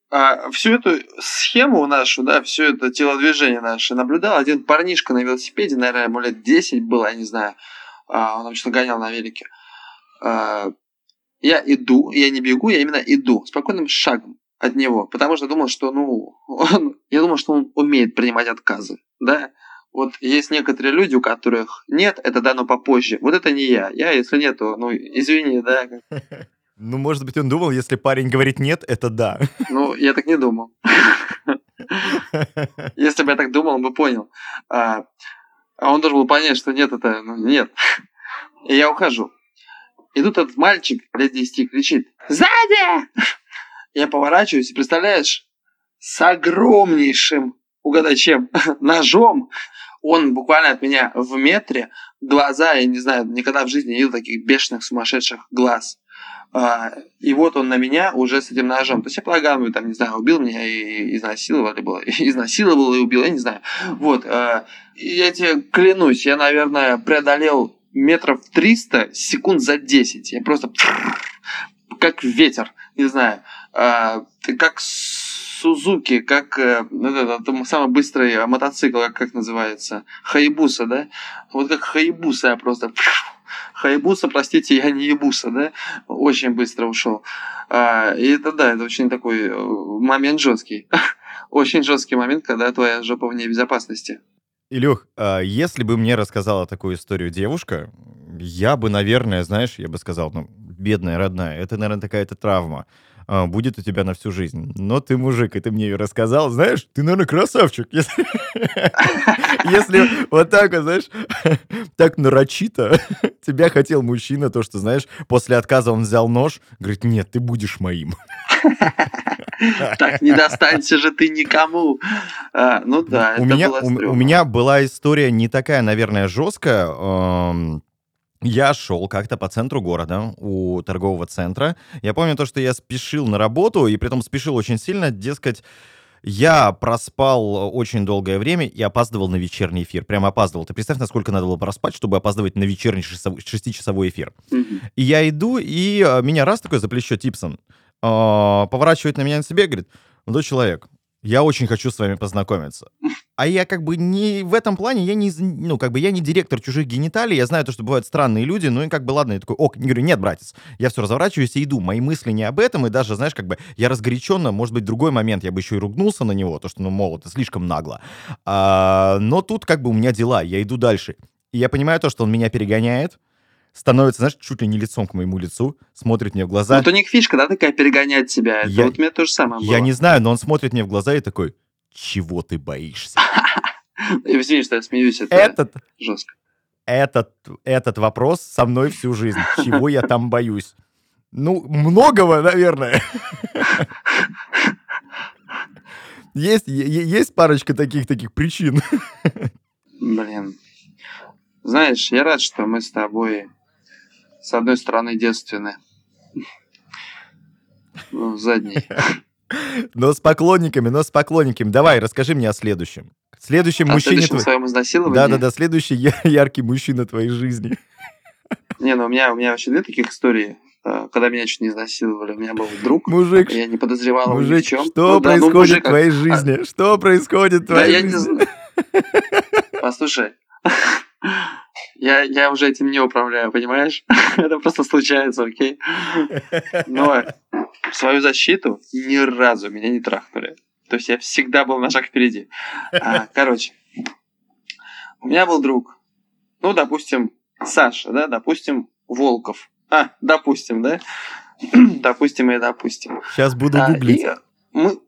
А всю эту схему нашу, да, все это телодвижение наше наблюдал один парнишка на велосипеде, наверное, ему лет 10 было, я не знаю, а, он обычно гонял на велике. А, я иду, я не бегу, я именно иду, спокойным шагом от него, потому что думал, что, ну, он, я думал, что он умеет принимать отказы, да, вот есть некоторые люди, у которых нет, это дано попозже. Вот это не я. Я, если нет, то, ну, извини, да. Ну, может быть, он думал, если парень говорит нет, это да. Ну, я так не думал. Если бы я так думал, он бы понял. А, а он должен был понять, что нет, это ну, нет. И я ухожу. И тут этот мальчик лет 10 кричит «Сзади!» Я поворачиваюсь, представляешь, с огромнейшим, угадай чем, ножом он буквально от меня в метре, глаза, я не знаю, никогда в жизни не видел таких бешеных, сумасшедших глаз. А, и вот он на меня уже с этим ножом. То есть я полагаю, там, не знаю, убил меня и изнасиловал, либо изнасиловал и убил, я не знаю. Вот. А, я тебе клянусь, я, наверное, преодолел метров 300 секунд за 10. Я просто как ветер, не знаю, а, как Сузуки, как э, это, это самый быстрый мотоцикл, как, как называется, Хайбуса, да? Вот как Хайбуса я просто Хайбуса, простите, я не Ебуса, да, очень быстро ушел. А, и это, да, это очень такой э, момент жесткий. очень жесткий момент, когда твоя жопа вне безопасности. Илюх, а если бы мне рассказала такую историю девушка, я бы, наверное, знаешь, я бы сказал, ну, бедная, родная, это, наверное, такая-то травма. А, будет у тебя на всю жизнь. Но ты мужик, и ты мне ее рассказал. Знаешь, ты, наверное, красавчик. Если, вот так вот, знаешь, так нарочито тебя хотел мужчина, то, что, знаешь, после отказа он взял нож, говорит, нет, ты будешь моим. Так не достанься же ты никому. А, ну да, у меня, у меня была история не такая, наверное, жесткая. Я шел как-то по центру города, у торгового центра. Я помню то, что я спешил на работу, и при этом спешил очень сильно, дескать, я проспал очень долгое время и опаздывал на вечерний эфир. Прямо опаздывал. Ты представь, насколько надо было проспать, чтобы опаздывать на вечерний шестичасовой эфир. Mm-hmm. И я иду, и а, меня раз такой за плечо Типсон а, поворачивает на меня на себе и говорит, молодой человек, я очень хочу с вами познакомиться. А я как бы не в этом плане, я не, ну, как бы я не директор чужих гениталий, я знаю то, что бывают странные люди, ну и как бы ладно, я такой, ок, не говорю, нет, братец, я все разворачиваюсь и иду, мои мысли не об этом, и даже, знаешь, как бы я разгоряченно, может быть, другой момент, я бы еще и ругнулся на него, то, что, ну, мол, это слишком нагло. А, но тут как бы у меня дела, я иду дальше. И я понимаю то, что он меня перегоняет, становится, знаешь, чуть ли не лицом к моему лицу, смотрит мне в глаза. Вот у них фишка, да, такая перегонять тебя. Это я, вот у меня то же самое было. Я не знаю, но он смотрит мне в глаза и такой, чего ты боишься? Извини, что я смеюсь, это этот, жестко. Этот, этот вопрос со мной всю жизнь. Чего я там боюсь? Ну, многого, наверное. Есть, есть парочка таких таких причин. Блин. Знаешь, я рад, что мы с тобой с одной стороны девственны. Ну, задней. Но с поклонниками, но с поклонниками. Давай, расскажи мне о следующем. Следующем о мужчине... Следующем своем изнасиловании? Да-да-да, следующий яркий мужчина твоей жизни. Не, ну у меня, у меня вообще две таких истории. Э, когда меня чуть не изнасиловали, у меня был друг. Мужик, я не подозревал мужик, ни в чем. что ну, происходит да, ну, мужик, в твоей жизни? А... Что происходит в твоей да, жизни? Я не знаю. Послушай, я, я уже этим не управляю, понимаешь? Это просто случается, окей? Но в свою защиту ни разу меня не трахнули. То есть я всегда был на шаг впереди. А, короче, у меня был друг. Ну, допустим, Саша, да, допустим, Волков. А, допустим, да? допустим и допустим. Сейчас буду а, гуглить. А, мы,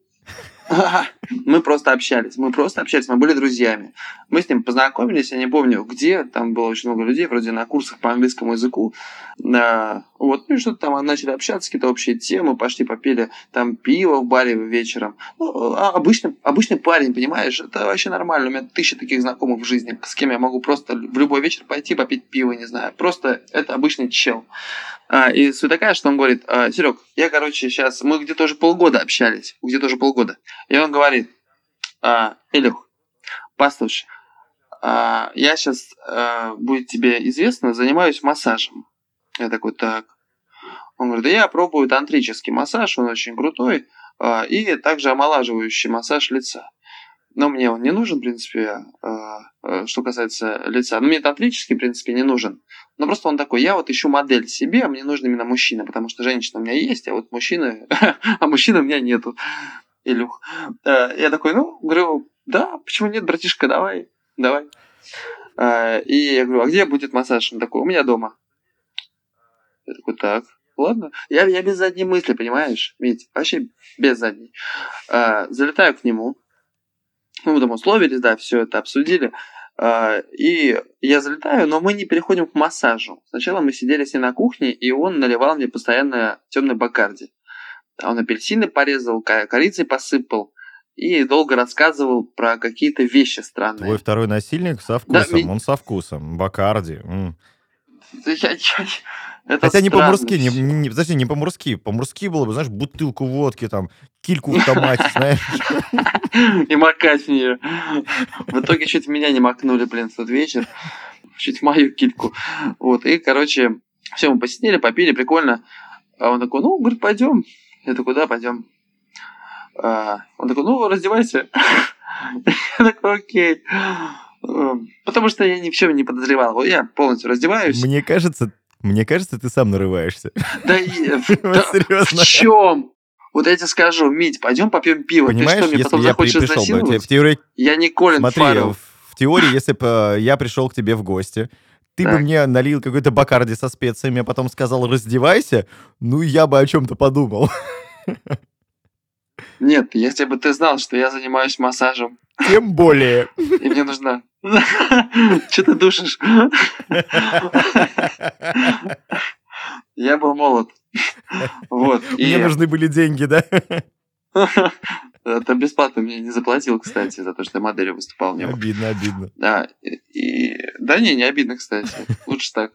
мы просто общались, мы просто общались, мы были друзьями. Мы с ним познакомились, я не помню где, там было очень много людей, вроде на курсах по английскому языку. Вот, ну и что-то там начали общаться, какие-то общие темы, пошли попили там пиво в баре вечером. Ну, а обычный, обычный парень, понимаешь, это вообще нормально. У меня тысяча таких знакомых в жизни, с кем я могу просто в любой вечер пойти попить пиво, не знаю. Просто это обычный чел. А, и суть такая, что он говорит, а, Серег, я, короче, сейчас, мы где-то уже полгода общались, где-то уже полгода. И он говорит, а, Илюх, послушай, а, я сейчас, а, будет тебе известно, занимаюсь массажем. Я такой, так. Он говорит, да я пробую тантрический массаж, он очень крутой, а, и также омолаживающий массаж лица. Но мне он не нужен, в принципе, а, а, что касается лица. Ну, мне тантрический, в принципе, не нужен. Но просто он такой, я вот ищу модель себе, а мне нужен именно мужчина, потому что женщина у меня есть, а вот мужчины, а мужчины у меня нету. Илюх. Э, я такой, ну, говорю, да, почему нет, братишка, давай, давай. Э, и я говорю, а где будет массаж? Он такой, у меня дома. Я такой, так, ладно. Я, я без задней мысли, понимаешь, Ведь Вообще без задней. Э, залетаю к нему. Ну, мы там условились, да, все это обсудили. А, и я залетаю, но мы не переходим к массажу. Сначала мы сидели с ним на кухне, и он наливал мне постоянно темный бакарди. Он апельсины порезал, корицей посыпал и долго рассказывал про какие-то вещи странные. Твой второй насильник со вкусом, да, он со вкусом, бакарди. М. Я, я, Это Хотя не по-мурски, не, не, подожди, не по-мурски. По-мурски было бы, знаешь, бутылку водки, там, кильку в томате, знаешь. И макать в нее. В итоге чуть меня не макнули, блин, в тот вечер. Чуть мою кильку. Вот, и, короче, все, мы посидели, попили, прикольно. А он такой, ну, говорит, пойдем. Я такой, да, пойдем. А, Он такой, ну, раздевайся. Я такой, окей. Эм, Потому что я ни в чем не подозревал. Я полностью раздеваюсь. Мне кажется, мне кажется, ты сам нарываешься. Да, Вот да в серьезно. чем? Вот я тебе скажу, Мить, пойдем попьем пиво. Понимаешь, Ты что, мне если потом бы я при- захочешь пришел бы, в теории, Я не Колин смотри, Фаррелл. в, теории, если бы я пришел к тебе в гости, ты бы Так. мне налил какой-то бакарди со специями, а потом сказал «раздевайся», ну, я бы о чем-то подумал. Нет, если бы ты знал, что я занимаюсь массажем, Тем более. и мне нужна... Че ты душишь? Я был молод. Вот. Мне нужны были деньги, да? это бесплатно мне не заплатил, кстати, за то, что я моделью выступал в нем. Обидно, обидно. Да, и, и- да не, не обидно, кстати. Лучше так.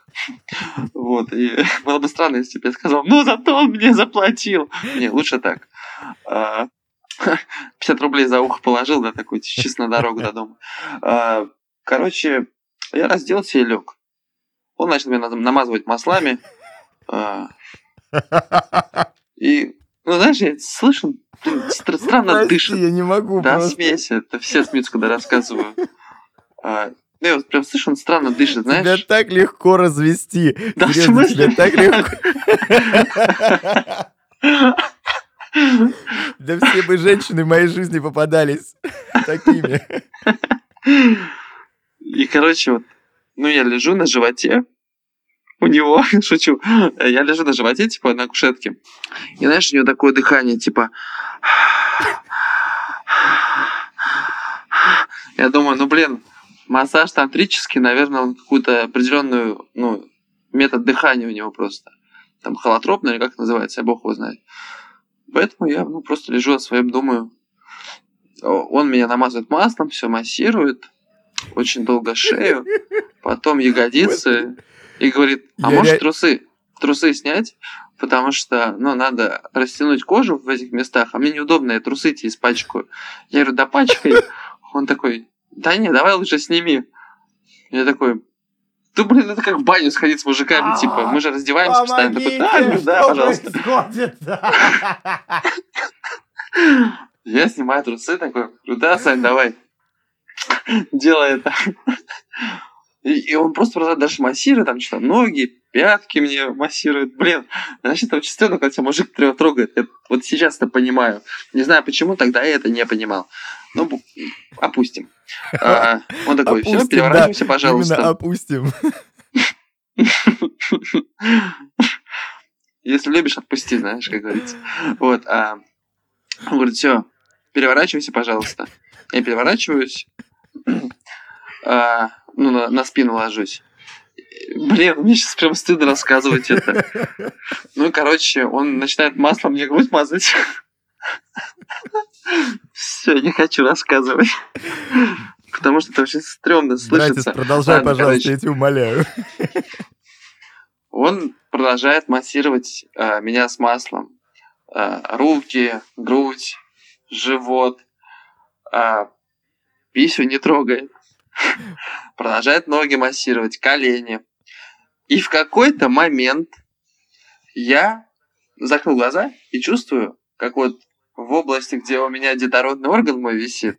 Вот, и было бы странно, если бы я сказал, ну зато он мне заплатил. Не, лучше так. А, 50 рублей за ухо положил, да, такой чисто на дорогу до дома. А, Короче, я разделся и лег. Он начал меня намазывать маслами. а, И, ну, знаешь, я стр- странно дышит. я не могу Да, смейся, это все смеются, когда рассказываю. А, ну, я вот прям слышу, он странно дышит, Тебя знаешь. так легко развести. Да, в Серьезно, смысле? тебя так легко. Да все бы женщины в моей жизни попадались такими. И, короче, вот, ну, я лежу на животе у него, шучу, я лежу на животе, типа, на кушетке. И, знаешь, у него такое дыхание, типа... Я думаю, ну, блин, массаж тантрический, наверное, он какую-то определенную, ну, метод дыхания у него просто. Там холотропный или как это называется, я бог его знает. Поэтому я, ну, просто лежу о своем, думаю. Он меня намазывает маслом, все массирует, очень долго шею, потом ягодицы, и говорит, а Я может ре- трусы, трусы снять? Потому что, ну, надо растянуть кожу в этих местах, а мне неудобно, я трусы тебе испачкаю. Я говорю, да пачкай. Он такой, да не, давай лучше сними. Я такой, да блин, это как в баню сходить с мужиками, типа, мы же раздеваемся постоянно. Такой, да, да, пожалуйста. Я снимаю трусы, такой, да, Сань, давай. Делай это. И, и он просто продолжает дальше массирует, там что-то ноги, пятки мне массирует. Блин, значит, это очень странно, когда тебя мужик трогает. Я вот сейчас это понимаю. Не знаю почему, тогда я это не понимал. Ну, опустим. А, он такой, все, переворачивайся, пожалуйста. Опустим. Если любишь, отпусти, знаешь, как говорится. Вот. А он говорит, все, переворачивайся, пожалуйста. Я переворачиваюсь, а, ну, на, на спину ложусь. Блин, мне сейчас прям стыдно рассказывать это. Ну, короче, он начинает маслом мне грудь мазать. Все, не хочу рассказывать. Потому что это очень стрёмно Братец, слышится. продолжай, Ладно, пожалуйста, короче. я тебя умоляю. Он продолжает массировать а, меня с маслом. А, руки, грудь, живот. А, писю не трогает. Продолжает ноги массировать, колени. И в какой-то момент я закрыл глаза и чувствую, как вот в области, где у меня детородный орган мой висит,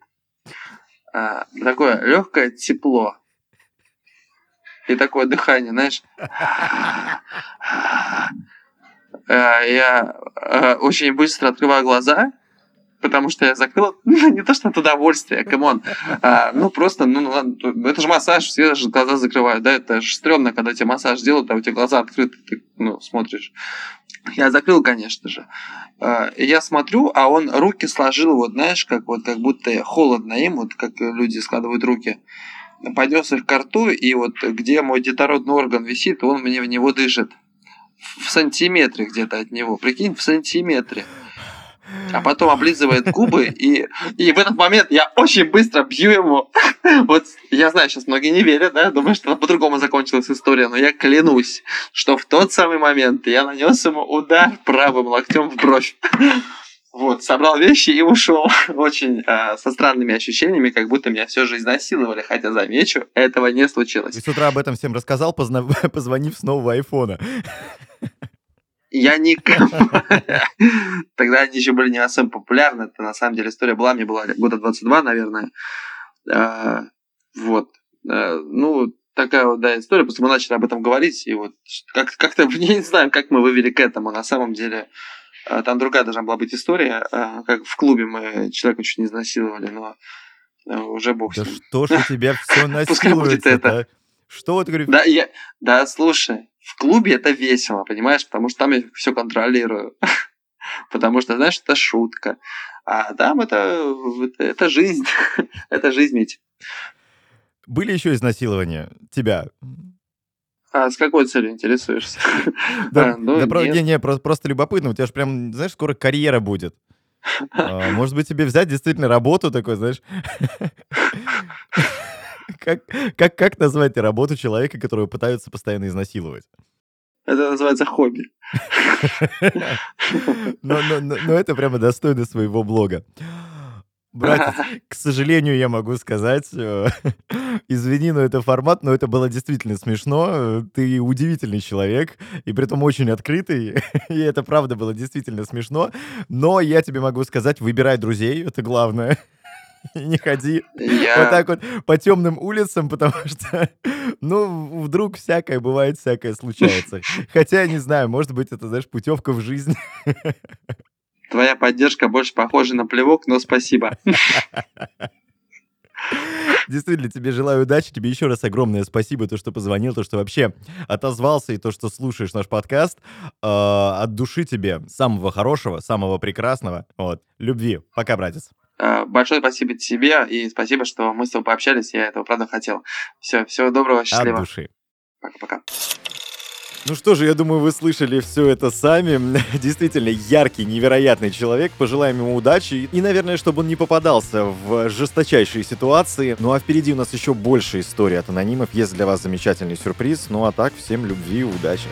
а, такое легкое тепло. И такое дыхание, знаешь. А, Я а, очень быстро открываю глаза, потому что я закрыл, ну, не то что от удовольствия, come on, а, ну просто, ну ладно, это же массаж, все же глаза закрывают, да, это же стрёмно, когда тебе массаж делают, а у тебя глаза открыты, ты, ну, смотришь. Я закрыл, конечно же. А, я смотрю, а он руки сложил, вот знаешь, как вот как будто холодно им, вот как люди складывают руки. Поднес их к рту, и вот где мой детородный орган висит, он мне в него дышит. В сантиметре где-то от него. Прикинь, в сантиметре. А потом облизывает губы, и, и в этот момент я очень быстро бью ему. Вот я знаю, сейчас многие не верят, да, думаю, что по-другому закончилась история, но я клянусь, что в тот самый момент я нанес ему удар правым локтем в бровь. Вот, собрал вещи и ушел. Очень э, со странными ощущениями, как будто меня все же изнасиловали. Хотя, замечу, этого не случилось. И с утра об этом всем рассказал, позна... позвонив с нового айфона. Я никому... Тогда они еще были не особо популярны. Это на самом деле история была. Мне было года 22, наверное. А, вот. А, ну, такая вот, да, история. Просто мы начали об этом говорить. И вот как- как-то, я не знаю, как мы вывели к этому. На самом деле, а, там другая должна была быть история. Как в клубе мы человека чуть не изнасиловали, но уже бог Да что ж у тебя все насилуется Что вот, говорю... Да, я... да, слушай, в клубе это весело, понимаешь, потому что там я все контролирую. потому что, знаешь, это шутка. А там это, это, жизнь. это жизнь, ведь. Были еще изнасилования тебя? А с какой целью интересуешься? Да, а, ну, да про, не, не, просто, просто любопытно. У тебя же прям, знаешь, скоро карьера будет. А, может быть, тебе взять действительно работу такой, знаешь? Как, как, как назвать работу человека, которого пытаются постоянно изнасиловать? Это называется хобби. Но, но, но, но это прямо достойно своего блога. Братец, к сожалению, я могу сказать, э, извини, но это формат, но это было действительно смешно. Ты удивительный человек, и при этом очень открытый, и это правда было действительно смешно. Но я тебе могу сказать, выбирай друзей, это главное. не ходи я... вот так вот по темным улицам, потому что, ну, вдруг всякое бывает, всякое случается. Хотя, не знаю, может быть, это, знаешь, путевка в жизнь. Твоя поддержка больше похожа на плевок, но спасибо. Действительно, тебе желаю удачи. Тебе еще раз огромное спасибо, то, что позвонил, то, что вообще отозвался и то, что слушаешь наш подкаст. Э, от души тебе самого хорошего, самого прекрасного. Вот. Любви. Пока, братец. Э, большое спасибо тебе и спасибо, что мы с тобой пообщались. Я этого правда хотел. Все, всего доброго, счастливо. От души. Пока-пока. Ну что же, я думаю, вы слышали все это сами. Действительно яркий, невероятный человек. Пожелаем ему удачи. И, наверное, чтобы он не попадался в жесточайшие ситуации. Ну а впереди у нас еще больше историй от анонимов. Есть для вас замечательный сюрприз. Ну а так, всем любви и удачи.